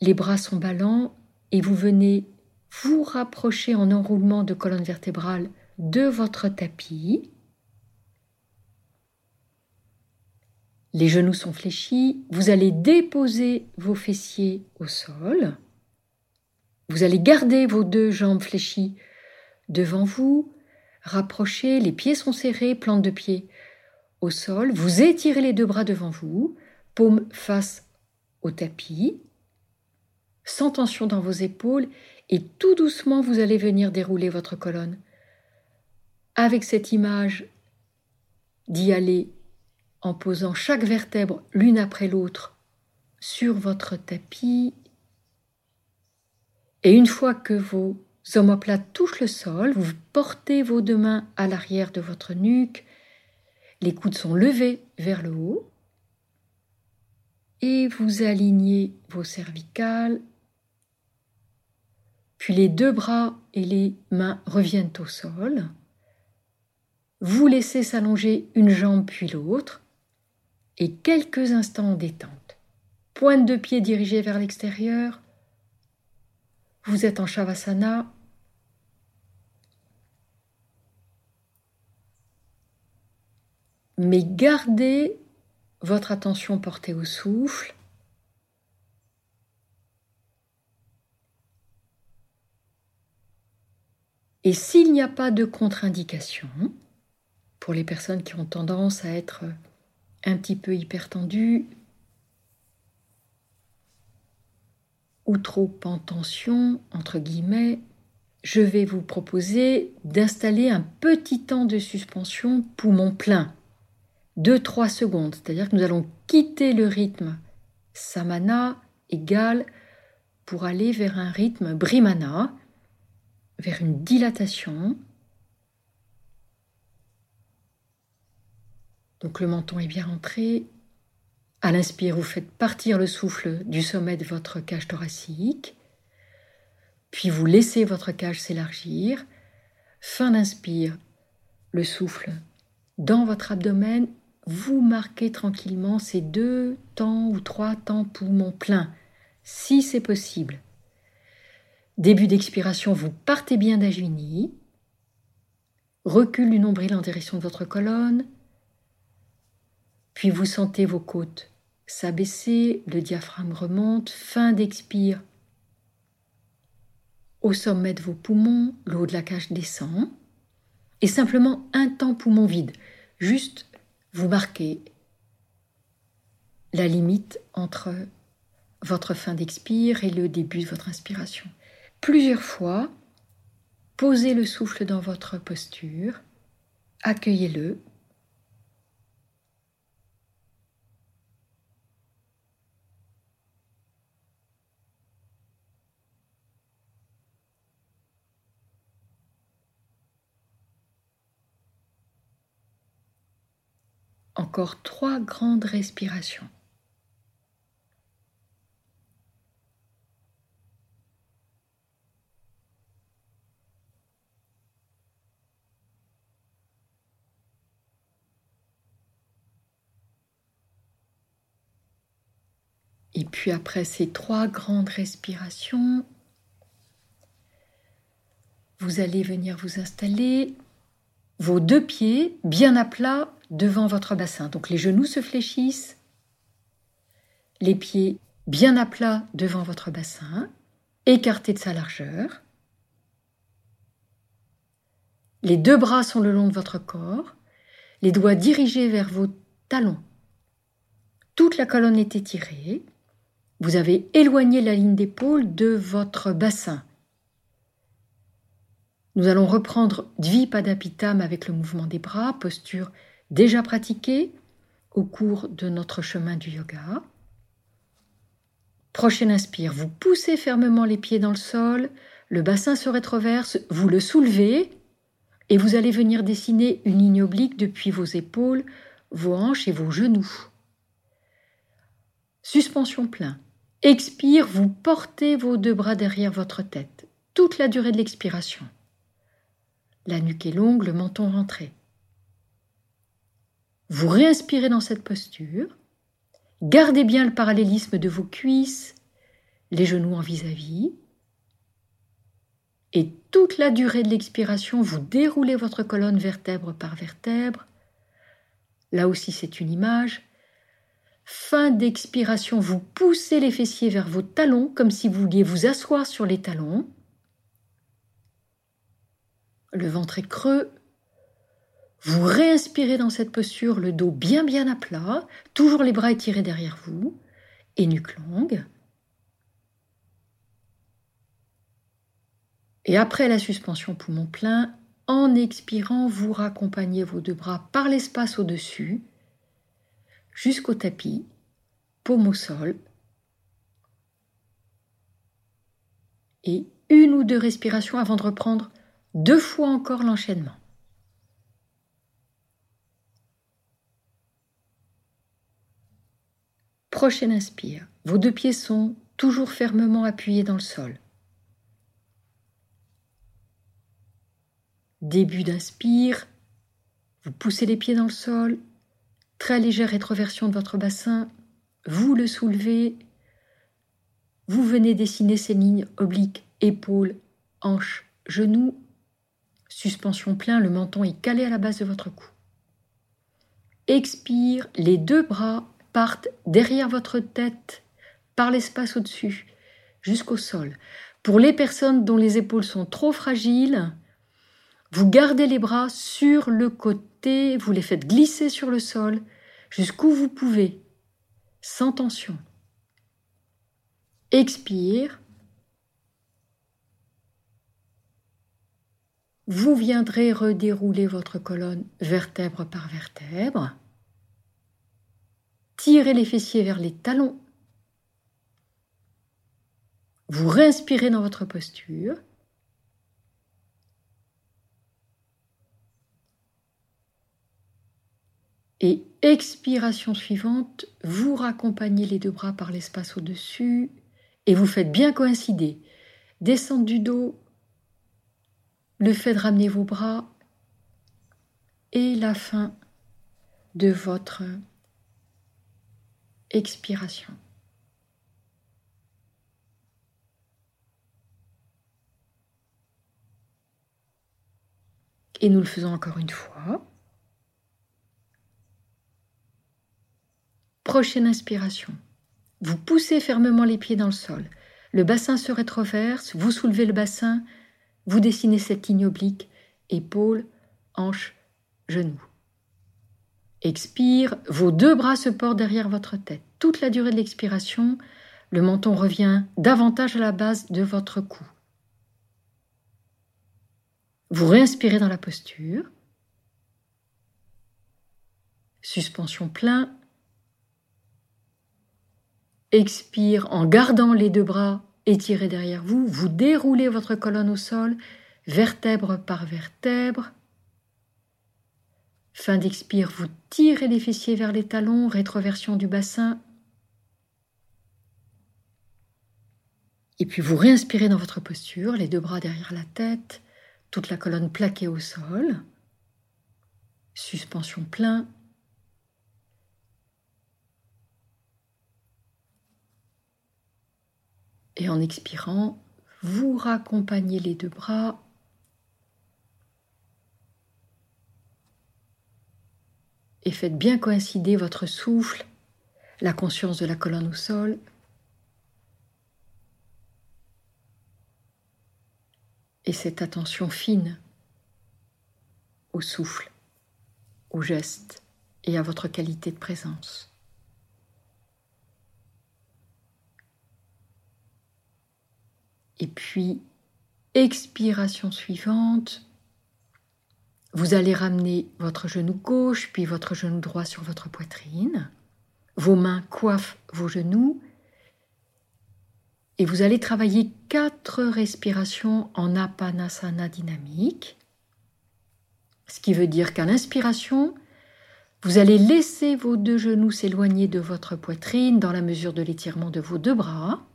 les bras sont ballants et vous venez vous rapprocher en enroulement de colonne vertébrale de votre tapis. Les genoux sont fléchis, vous allez déposer vos fessiers au sol. Vous allez garder vos deux jambes fléchies devant vous, rapprocher, les pieds sont serrés, plante de pied au sol, vous étirez les deux bras devant vous, paume face au tapis, sans tension dans vos épaules, et tout doucement vous allez venir dérouler votre colonne. Avec cette image d'y aller en posant chaque vertèbre l'une après l'autre sur votre tapis. Et une fois que vos omoplates touchent le sol, vous portez vos deux mains à l'arrière de votre nuque, les coudes sont levés vers le haut, et vous alignez vos cervicales, puis les deux bras et les mains reviennent au sol. Vous laissez s'allonger une jambe puis l'autre, et quelques instants en détente. Pointe de pied dirigée vers l'extérieur. Vous êtes en Shavasana. Mais gardez votre attention portée au souffle. Et s'il n'y a pas de contre-indication, pour les personnes qui ont tendance à être un petit peu hypertendues ou trop en tension, entre guillemets, je vais vous proposer d'installer un petit temps de suspension poumon plein. 2-3 secondes, c'est-à-dire que nous allons quitter le rythme samana égal pour aller vers un rythme brimana, vers une dilatation. Donc le menton est bien rentré. À l'inspire, vous faites partir le souffle du sommet de votre cage thoracique. Puis vous laissez votre cage s'élargir. Fin d'inspire, le souffle dans votre abdomen vous marquez tranquillement ces deux temps ou trois temps poumons pleins, si c'est possible. Début d'expiration, vous partez bien d'Ajuni. Recule du nombril en direction de votre colonne. Puis vous sentez vos côtes s'abaisser, le diaphragme remonte, fin d'expire. Au sommet de vos poumons, l'eau de la cage descend. Et simplement un temps poumon vide, juste vous marquez la limite entre votre fin d'expire et le début de votre inspiration. Plusieurs fois, posez le souffle dans votre posture, accueillez-le. Encore trois grandes respirations. Et puis après ces trois grandes respirations, vous allez venir vous installer, vos deux pieds bien à plat devant votre bassin. Donc les genoux se fléchissent, les pieds bien à plat devant votre bassin, écartés de sa largeur. Les deux bras sont le long de votre corps, les doigts dirigés vers vos talons. Toute la colonne est étirée. Vous avez éloigné la ligne d'épaule de votre bassin. Nous allons reprendre Dvipadapitam avec le mouvement des bras, posture déjà pratiquée au cours de notre chemin du yoga. Prochaine inspire, vous poussez fermement les pieds dans le sol, le bassin se rétroverse, vous le soulevez et vous allez venir dessiner une ligne oblique depuis vos épaules, vos hanches et vos genoux. Suspension plein. Expire, vous portez vos deux bras derrière votre tête, toute la durée de l'expiration. La nuque est longue, le menton rentré. Vous réinspirez dans cette posture. Gardez bien le parallélisme de vos cuisses, les genoux en vis-à-vis. Et toute la durée de l'expiration, vous déroulez votre colonne vertèbre par vertèbre. Là aussi, c'est une image. Fin d'expiration, vous poussez les fessiers vers vos talons comme si vous vouliez vous asseoir sur les talons. Le ventre est creux. Vous réinspirez dans cette posture, le dos bien bien à plat, toujours les bras étirés derrière vous, et nuque longue. Et après la suspension poumon plein, en expirant, vous raccompagnez vos deux bras par l'espace au-dessus, jusqu'au tapis, paume au sol, et une ou deux respirations avant de reprendre deux fois encore l'enchaînement. Prochaine inspire. Vos deux pieds sont toujours fermement appuyés dans le sol. Début d'inspire, vous poussez les pieds dans le sol, très légère rétroversion de votre bassin, vous le soulevez, vous venez dessiner ces lignes obliques, épaules, hanches, genoux, suspension plein, le menton est calé à la base de votre cou. Expire, les deux bras partent derrière votre tête, par l'espace au-dessus, jusqu'au sol. Pour les personnes dont les épaules sont trop fragiles, vous gardez les bras sur le côté, vous les faites glisser sur le sol jusqu'où vous pouvez, sans tension. Expire. Vous viendrez redérouler votre colonne vertèbre par vertèbre. Tirez les fessiers vers les talons. Vous réinspirez dans votre posture. Et expiration suivante, vous raccompagnez les deux bras par l'espace au-dessus et vous faites bien coïncider. Descendre du dos, le fait de ramener vos bras et la fin de votre expiration. Et nous le faisons encore une fois. Prochaine inspiration. Vous poussez fermement les pieds dans le sol. Le bassin se rétroverse, vous soulevez le bassin, vous dessinez cette ligne oblique, épaules, hanches, genoux. Expire, vos deux bras se portent derrière votre tête. Toute la durée de l'expiration, le menton revient davantage à la base de votre cou. Vous réinspirez dans la posture. Suspension plein, Expire en gardant les deux bras étirés derrière vous. Vous déroulez votre colonne au sol, vertèbre par vertèbre. Fin d'expire, vous tirez les fessiers vers les talons, rétroversion du bassin. Et puis vous réinspirez dans votre posture, les deux bras derrière la tête, toute la colonne plaquée au sol. Suspension plein. Et en expirant, vous raccompagnez les deux bras. Et faites bien coïncider votre souffle, la conscience de la colonne au sol. Et cette attention fine au souffle, au geste et à votre qualité de présence. Et puis, expiration suivante, vous allez ramener votre genou gauche, puis votre genou droit sur votre poitrine. Vos mains coiffent vos genoux. Et vous allez travailler quatre respirations en apanasana dynamique. Ce qui veut dire qu'à l'inspiration, vous allez laisser vos deux genoux s'éloigner de votre poitrine dans la mesure de l'étirement de vos deux bras.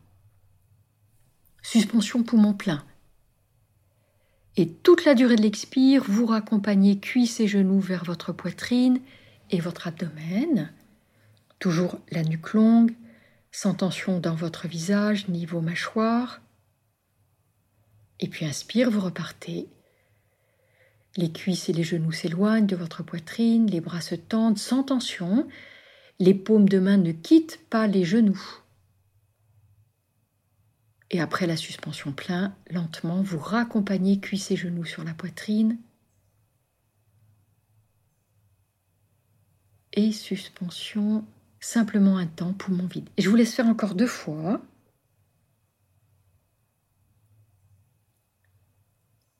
Suspension poumon plein. Et toute la durée de l'expire, vous raccompagnez cuisses et genoux vers votre poitrine et votre abdomen. Toujours la nuque longue, sans tension dans votre visage ni vos mâchoires. Et puis inspire, vous repartez. Les cuisses et les genoux s'éloignent de votre poitrine, les bras se tendent sans tension, les paumes de main ne quittent pas les genoux. Et après la suspension plein, lentement, vous raccompagnez cuisses et genoux sur la poitrine. Et suspension simplement un temps, poumon vide. Et je vous laisse faire encore deux fois.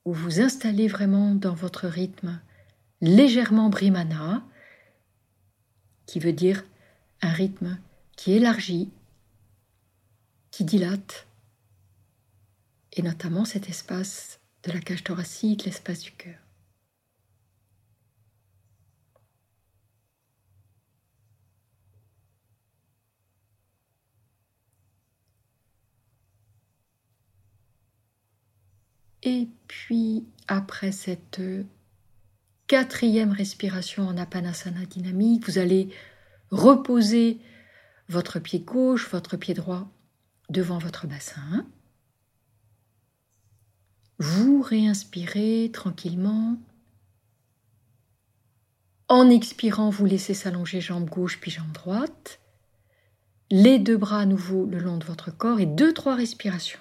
Où vous installez vraiment dans votre rythme légèrement Brahmana, qui veut dire un rythme qui élargit, qui dilate, et notamment cet espace de la cage thoracique, l'espace du cœur. Et puis, après cette quatrième respiration en apanasana dynamique, vous allez reposer votre pied gauche, votre pied droit devant votre bassin. Vous réinspirez tranquillement. En expirant, vous laissez s'allonger jambe gauche puis jambe droite. Les deux bras à nouveau le long de votre corps et deux, trois respirations.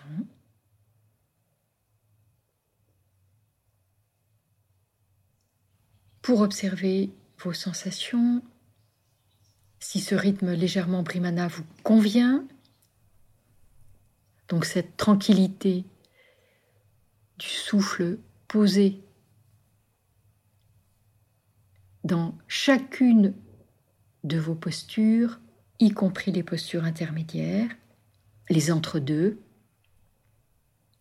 Pour observer vos sensations, si ce rythme légèrement brimana vous convient. Donc cette tranquillité du souffle posé dans chacune de vos postures, y compris les postures intermédiaires, les entre-deux,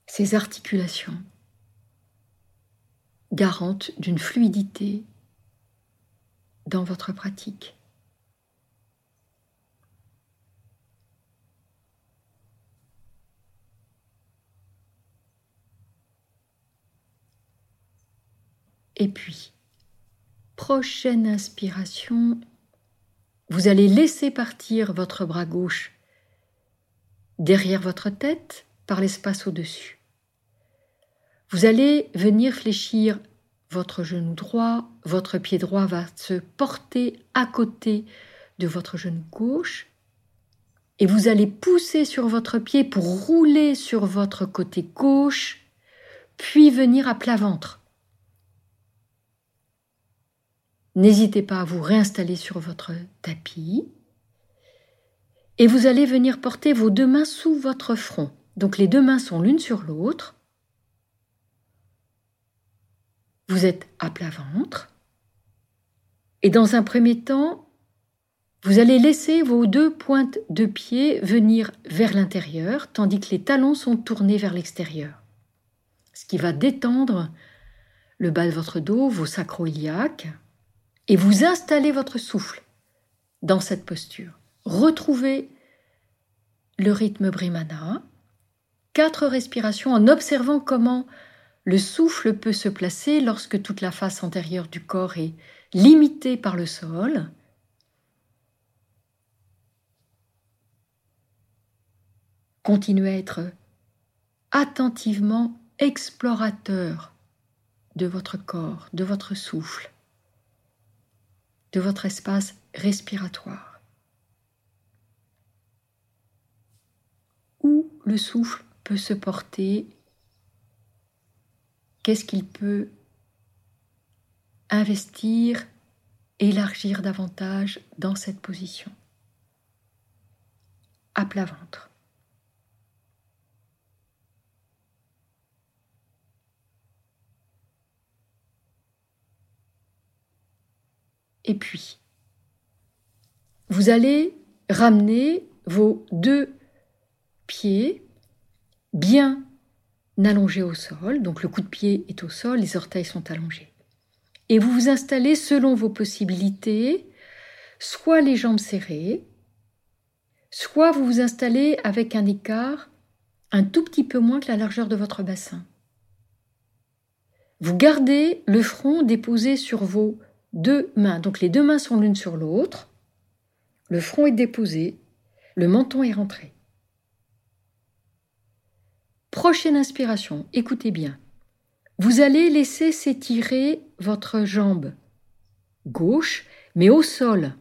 ces articulations garantes d'une fluidité dans votre pratique. Et puis, prochaine inspiration, vous allez laisser partir votre bras gauche derrière votre tête par l'espace au-dessus. Vous allez venir fléchir votre genou droit, votre pied droit va se porter à côté de votre genou gauche et vous allez pousser sur votre pied pour rouler sur votre côté gauche, puis venir à plat ventre. N'hésitez pas à vous réinstaller sur votre tapis et vous allez venir porter vos deux mains sous votre front. Donc les deux mains sont l'une sur l'autre vous êtes à plat ventre. Et dans un premier temps, vous allez laisser vos deux pointes de pied venir vers l'intérieur, tandis que les talons sont tournés vers l'extérieur. Ce qui va détendre le bas de votre dos, vos sacro-iliaques, et vous installez votre souffle dans cette posture. Retrouvez le rythme Brahmana, quatre respirations en observant comment le souffle peut se placer lorsque toute la face antérieure du corps est limitée par le sol. Continuez à être attentivement explorateur de votre corps, de votre souffle, de votre espace respiratoire. Où le souffle peut se porter Qu'est-ce qu'il peut investir, élargir davantage dans cette position À plat ventre. Et puis, vous allez ramener vos deux pieds bien allongé au sol, donc le coup de pied est au sol, les orteils sont allongés. Et vous vous installez selon vos possibilités, soit les jambes serrées, soit vous vous installez avec un écart un tout petit peu moins que la largeur de votre bassin. Vous gardez le front déposé sur vos deux mains, donc les deux mains sont l'une sur l'autre, le front est déposé, le menton est rentré. Prochaine inspiration, écoutez bien. Vous allez laisser s'étirer votre jambe gauche, mais au sol.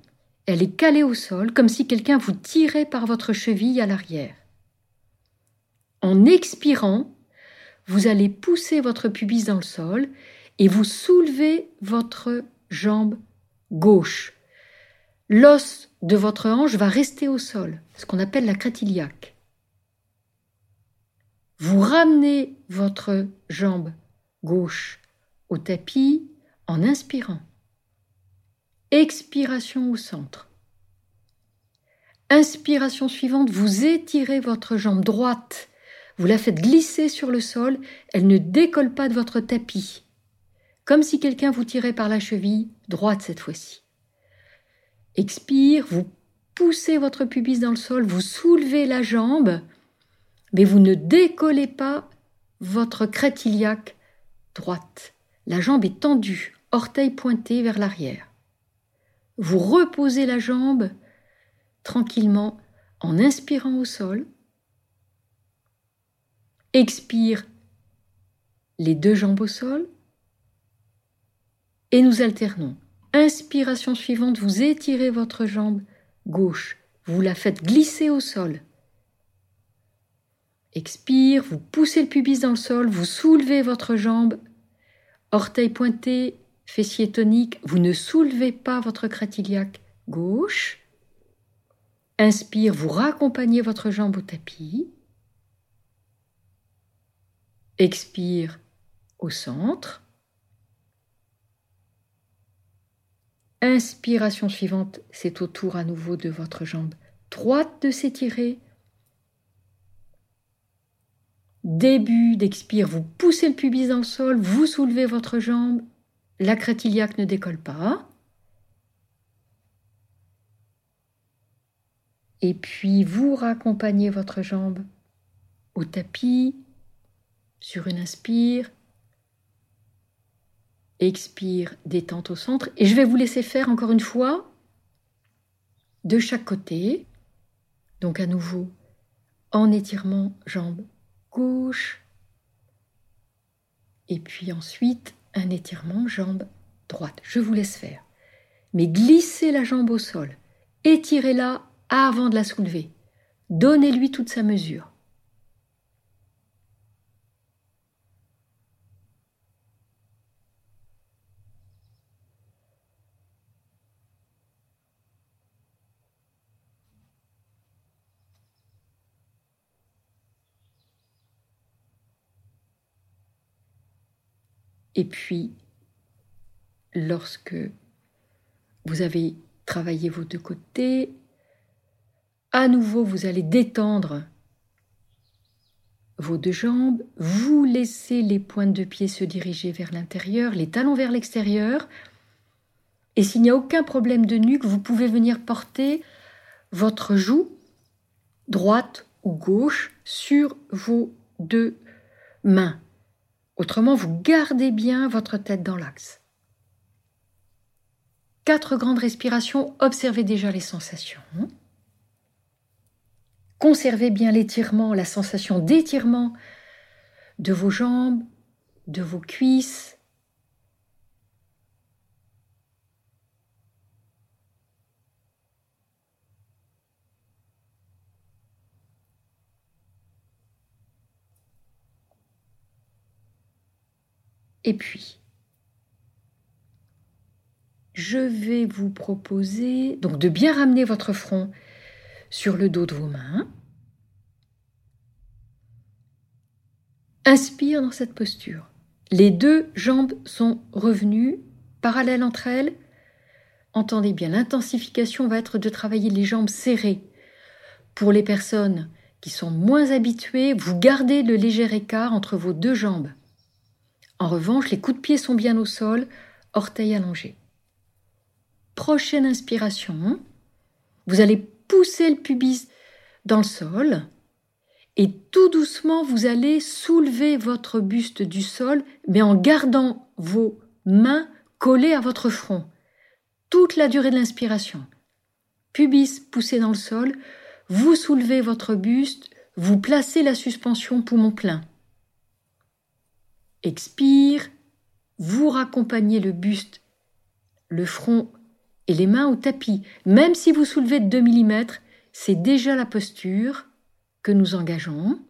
Elle est calée au sol, comme si quelqu'un vous tirait par votre cheville à l'arrière. En expirant, vous allez pousser votre pubis dans le sol et vous soulevez votre jambe gauche. L'os de votre hanche va rester au sol, ce qu'on appelle la crête iliaque. Vous ramenez votre jambe gauche au tapis en inspirant. Expiration au centre. Inspiration suivante, vous étirez votre jambe droite, vous la faites glisser sur le sol, elle ne décolle pas de votre tapis, comme si quelqu'un vous tirait par la cheville, droite cette fois-ci. Expire, vous poussez votre pubis dans le sol, vous soulevez la jambe, mais vous ne décollez pas votre crête iliaque droite. La jambe est tendue, orteil pointé vers l'arrière. Vous reposez la jambe tranquillement en inspirant au sol. Expire les deux jambes au sol. Et nous alternons. Inspiration suivante, vous étirez votre jambe gauche, vous la faites glisser au sol. Expire, vous poussez le pubis dans le sol, vous soulevez votre jambe, orteil pointé, fessier tonique, vous ne soulevez pas votre crête iliaque gauche. Inspire, vous raccompagnez votre jambe au tapis. Expire au centre. Inspiration suivante, c'est au tour à nouveau de votre jambe droite de s'étirer. Début d'expire, vous poussez le pubis dans le sol, vous soulevez votre jambe, la crête ne décolle pas. Et puis vous raccompagnez votre jambe au tapis sur une inspire. Expire, détente au centre. Et je vais vous laisser faire encore une fois de chaque côté. Donc à nouveau, en étirement, jambe gauche. Et puis ensuite, un étirement jambe droite. Je vous laisse faire. Mais glissez la jambe au sol. Étirez-la avant de la soulever. Donnez-lui toute sa mesure. Et puis, lorsque vous avez travaillé vos deux côtés, à nouveau, vous allez détendre vos deux jambes, vous laissez les pointes de pied se diriger vers l'intérieur, les talons vers l'extérieur. Et s'il n'y a aucun problème de nuque, vous pouvez venir porter votre joue droite ou gauche sur vos deux mains. Autrement, vous gardez bien votre tête dans l'axe. Quatre grandes respirations, observez déjà les sensations. Conservez bien l'étirement, la sensation d'étirement de vos jambes, de vos cuisses, Et puis, je vais vous proposer donc de bien ramener votre front sur le dos de vos mains. Inspire dans cette posture. Les deux jambes sont revenues parallèles entre elles. Entendez bien, l'intensification va être de travailler les jambes serrées. Pour les personnes qui sont moins habitués, vous gardez le léger écart entre vos deux jambes. En revanche, les coups de pied sont bien au sol, orteils allongés. Prochaine inspiration, vous allez pousser le pubis dans le sol et tout doucement vous allez soulever votre buste du sol mais en gardant vos mains collées à votre front toute la durée de l'inspiration. Pubis poussé dans le sol, vous soulevez votre buste, vous placez la suspension poumon plein. Expire, vous raccompagnez le buste, le front et les mains au tapis. Même si vous soulevez de 2 mm, c'est déjà la posture que nous engageons.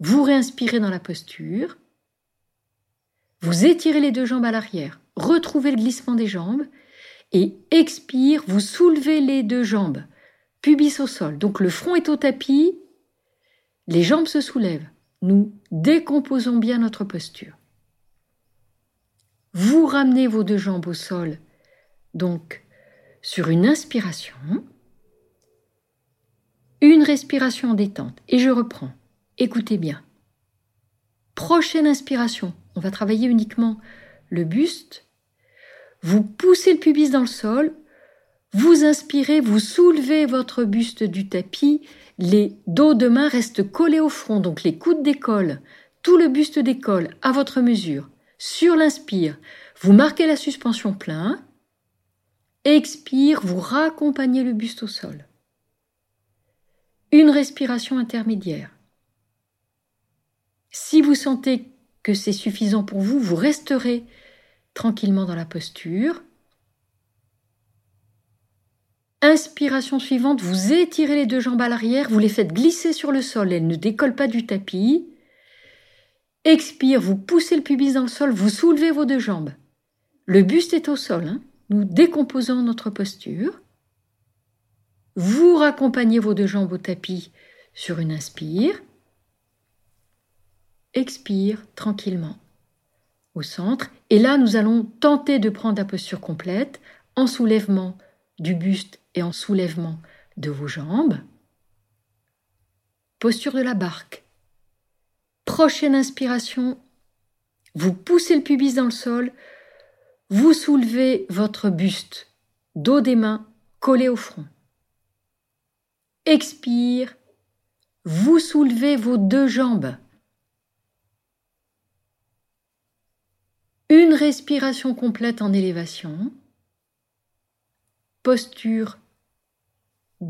Vous réinspirez dans la posture. Vous étirez les deux jambes à l'arrière. Retrouvez le glissement des jambes. Et expire, vous soulevez les deux jambes. Pubis au sol. Donc le front est au tapis. Les jambes se soulèvent nous décomposons bien notre posture. Vous ramenez vos deux jambes au sol, donc sur une inspiration, une respiration en détente, et je reprends. Écoutez bien. Prochaine inspiration, on va travailler uniquement le buste. Vous poussez le pubis dans le sol, vous inspirez, vous soulevez votre buste du tapis, les dos de main restent collés au front, donc les coudes décollent, tout le buste décolle à votre mesure. Sur l'inspire, vous marquez la suspension plein. Expire, vous raccompagnez le buste au sol. Une respiration intermédiaire. Si vous sentez que c'est suffisant pour vous, vous resterez tranquillement dans la posture. Inspiration suivante, vous étirez les deux jambes à l'arrière, vous les faites glisser sur le sol, elles ne décollent pas du tapis. Expire, vous poussez le pubis dans le sol, vous soulevez vos deux jambes. Le buste est au sol, hein. nous décomposons notre posture. Vous raccompagnez vos deux jambes au tapis sur une inspire. Expire tranquillement au centre. Et là, nous allons tenter de prendre la posture complète en soulèvement du buste et en soulèvement de vos jambes. Posture de la barque. Prochaine inspiration, vous poussez le pubis dans le sol, vous soulevez votre buste, dos des mains collé au front. Expire, vous soulevez vos deux jambes. Une respiration complète en élévation. Posture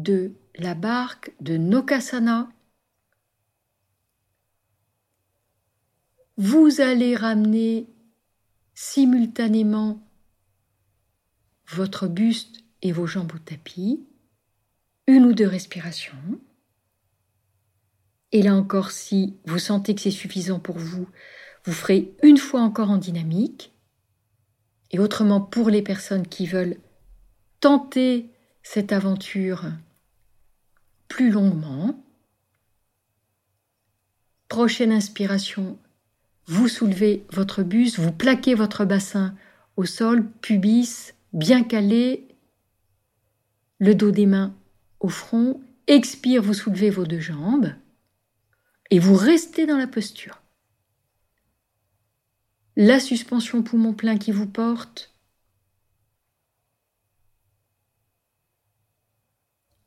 de la barque de Nokasana, vous allez ramener simultanément votre buste et vos jambes au tapis, une ou deux respirations. Et là encore, si vous sentez que c'est suffisant pour vous, vous ferez une fois encore en dynamique. Et autrement, pour les personnes qui veulent tenter cette aventure plus longuement. Prochaine inspiration, vous soulevez votre buste, vous plaquez votre bassin au sol, pubis bien calé, le dos des mains au front. Expire, vous soulevez vos deux jambes et vous restez dans la posture. La suspension poumon plein qui vous porte,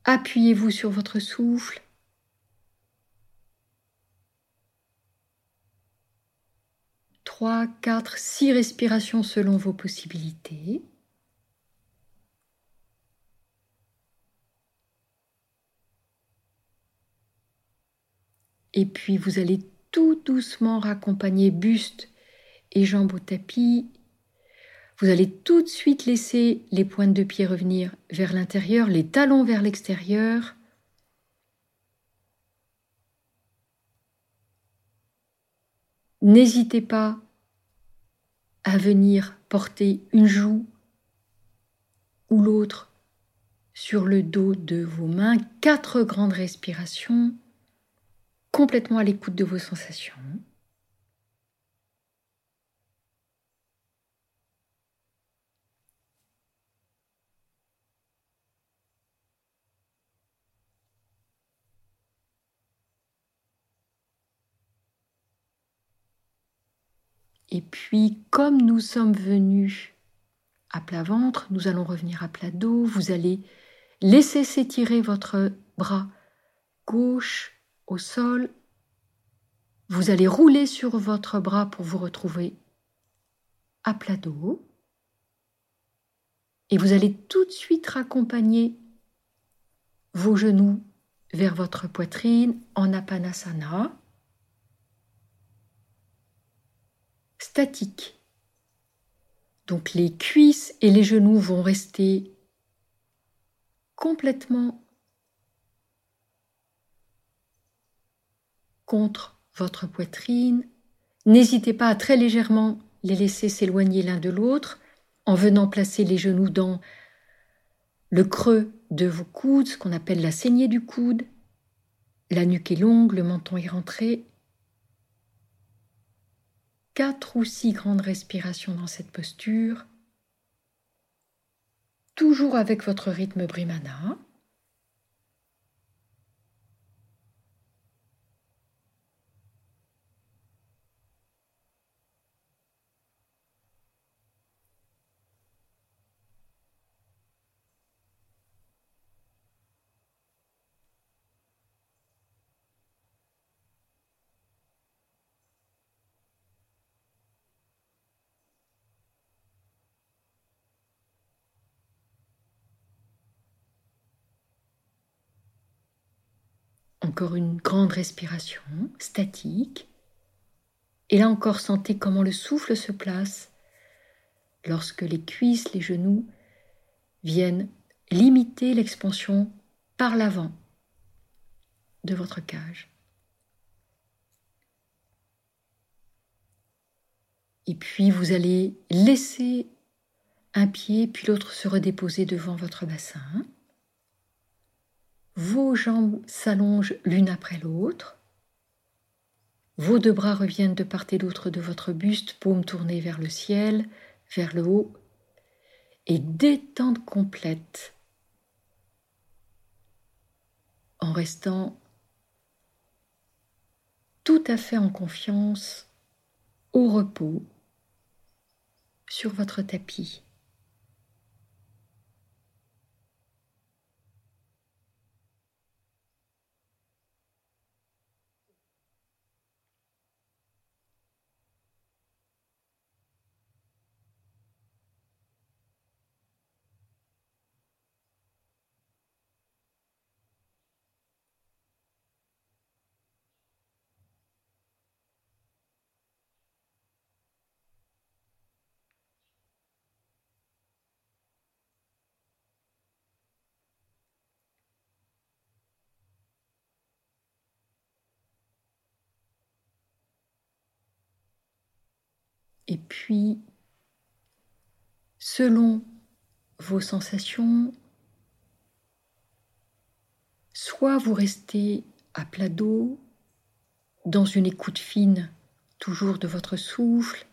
Appuyez-vous sur votre souffle. Trois, quatre, six respirations selon vos possibilités. Et puis vous allez tout doucement raccompagner buste et jambes au tapis vous allez tout de suite laisser les pointes de pied revenir vers l'intérieur, les talons vers l'extérieur. N'hésitez pas à venir porter une joue ou l'autre sur le dos de vos mains. Quatre grandes respirations, complètement à l'écoute de vos sensations. Et puis, comme nous sommes venus à plat ventre, nous allons revenir à plat dos. Vous allez laisser s'étirer votre bras gauche au sol. Vous allez rouler sur votre bras pour vous retrouver à plat dos. Et vous allez tout de suite raccompagner vos genoux vers votre poitrine en apanasana. Statique. Donc les cuisses et les genoux vont rester complètement contre votre poitrine. N'hésitez pas à très légèrement les laisser s'éloigner l'un de l'autre en venant placer les genoux dans le creux de vos coudes, ce qu'on appelle la saignée du coude. La nuque est longue, le menton est rentré. Quatre ou six grandes respirations dans cette posture. Toujours avec votre rythme Brimana. Une grande respiration statique. Et là encore, sentez comment le souffle se place lorsque les cuisses, les genoux viennent limiter l'expansion par l'avant de votre cage. Et puis vous allez laisser un pied puis l'autre se redéposer devant votre bassin. Vos jambes s'allongent l'une après l'autre. Vos deux bras reviennent de part et d'autre de votre buste, paume tournée vers le ciel, vers le haut, et détente complète en restant tout à fait en confiance, au repos, sur votre tapis. Et puis, selon vos sensations, soit vous restez à plat dos, dans une écoute fine, toujours de votre souffle,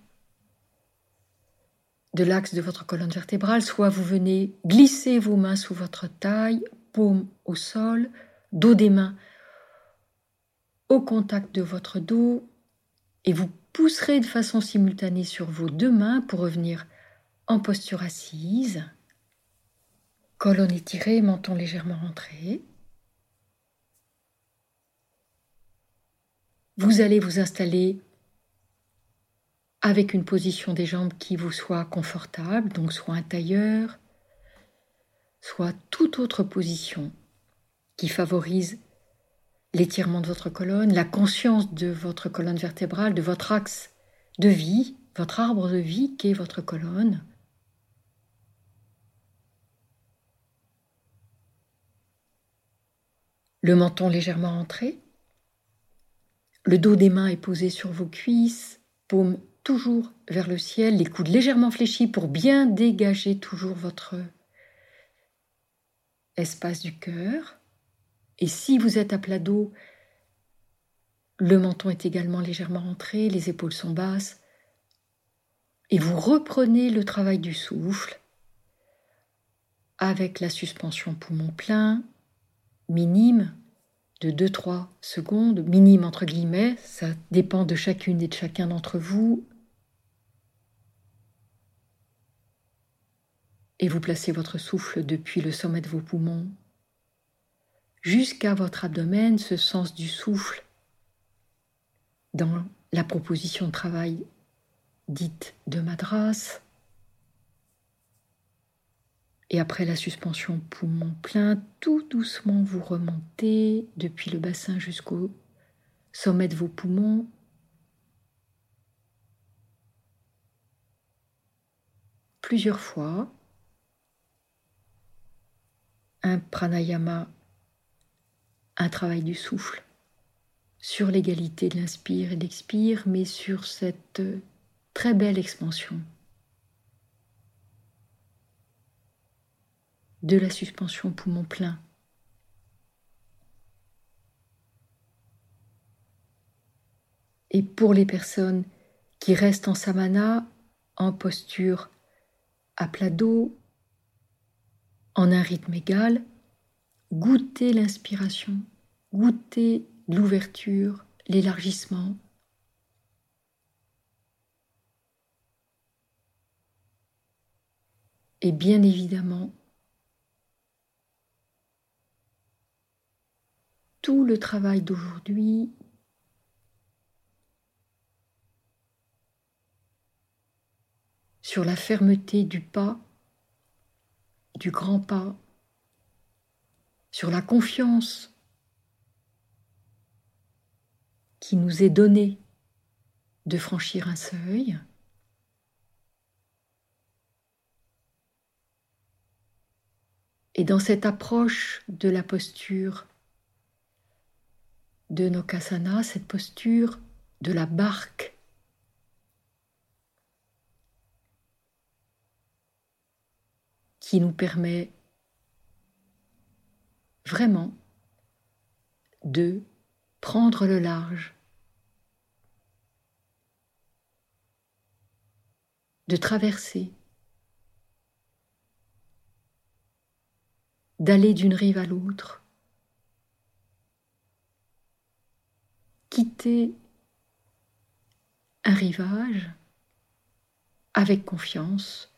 de l'axe de votre colonne vertébrale, soit vous venez glisser vos mains sous votre taille, paume au sol, dos des mains au contact de votre dos, et vous pousserez de façon simultanée sur vos deux mains pour revenir en posture assise. Colonne étirée, menton légèrement rentré. Vous allez vous installer avec une position des jambes qui vous soit confortable, donc soit un tailleur, soit toute autre position qui favorise l'étirement de votre colonne, la conscience de votre colonne vertébrale, de votre axe de vie, votre arbre de vie qui est votre colonne. Le menton légèrement entré. Le dos des mains est posé sur vos cuisses, paume toujours vers le ciel, les coudes légèrement fléchis pour bien dégager toujours votre espace du cœur. Et si vous êtes à plat dos, le menton est également légèrement rentré, les épaules sont basses, et vous reprenez le travail du souffle avec la suspension poumon plein, minime, de 2-3 secondes, minime entre guillemets, ça dépend de chacune et de chacun d'entre vous. Et vous placez votre souffle depuis le sommet de vos poumons jusqu'à votre abdomen, ce sens du souffle dans la proposition de travail dite de madras. Et après la suspension poumon plein, tout doucement vous remontez depuis le bassin jusqu'au sommet de vos poumons. Plusieurs fois. Un pranayama, un travail du souffle sur l'égalité de l'inspire et de l'expire, mais sur cette très belle expansion de la suspension poumon plein. Et pour les personnes qui restent en samana, en posture à plat dos, en un rythme égal, goûtez l'inspiration, goûtez l'ouverture, l'élargissement, Et bien évidemment, tout le travail d'aujourd'hui sur la fermeté du pas, du grand pas, sur la confiance qui nous est donnée de franchir un seuil, Et dans cette approche de la posture de Nokasana, cette posture de la barque, qui nous permet vraiment de prendre le large, de traverser d'aller d'une rive à l'autre, quitter un rivage avec confiance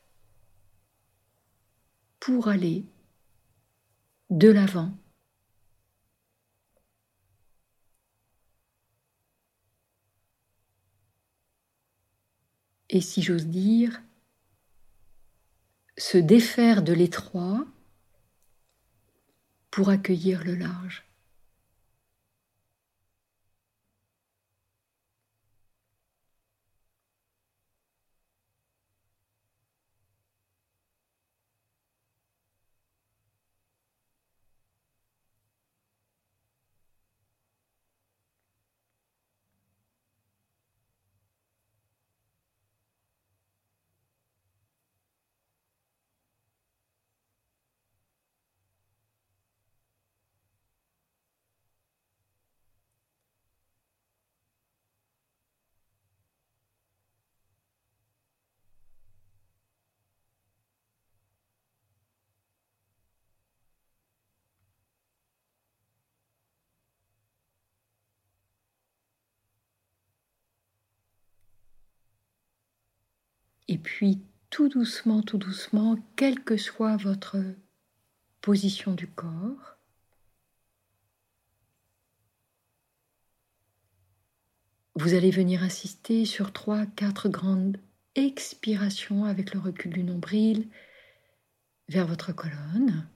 pour aller de l'avant. Et si j'ose dire, se défaire de l'étroit pour accueillir le large. Et puis tout doucement, tout doucement, quelle que soit votre position du corps, vous allez venir insister sur trois, quatre grandes expirations avec le recul du nombril vers votre colonne.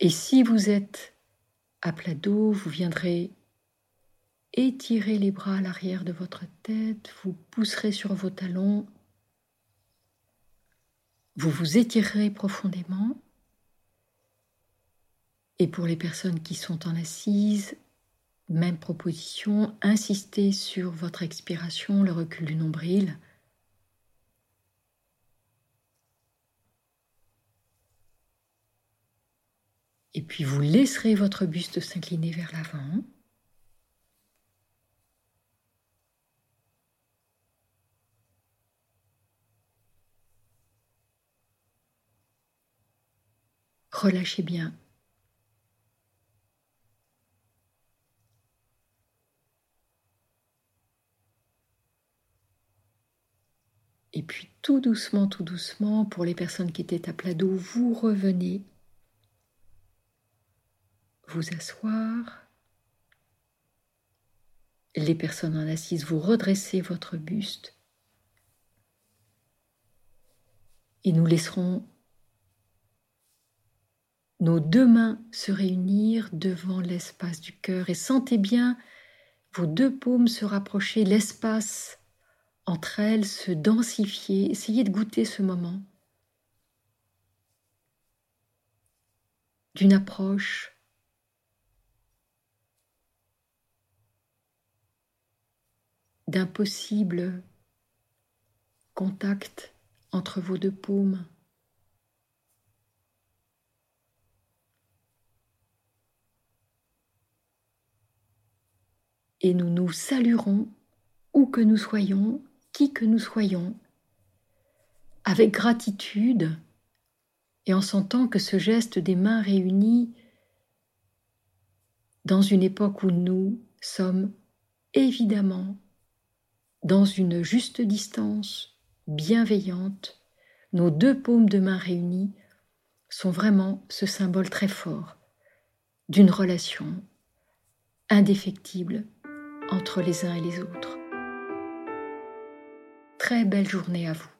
Et si vous êtes à plat dos, vous viendrez étirer les bras à l'arrière de votre tête, vous pousserez sur vos talons, vous vous étirerez profondément. Et pour les personnes qui sont en assise, même proposition, insistez sur votre expiration, le recul du nombril. Et puis vous laisserez votre buste s'incliner vers l'avant. Relâchez bien. Et puis tout doucement, tout doucement, pour les personnes qui étaient à plat dos, vous revenez vous asseoir. Les personnes en assise, vous redressez votre buste. Et nous laisserons nos deux mains se réunir devant l'espace du cœur et sentez bien vos deux paumes se rapprocher, l'espace entre elles se densifier. Essayez de goûter ce moment d'une approche d'un possible contact entre vos deux paumes. Et nous nous saluerons où que nous soyons, qui que nous soyons, avec gratitude et en sentant que ce geste des mains réunies dans une époque où nous sommes évidemment dans une juste distance bienveillante, nos deux paumes de main réunies sont vraiment ce symbole très fort d'une relation indéfectible entre les uns et les autres. Très belle journée à vous.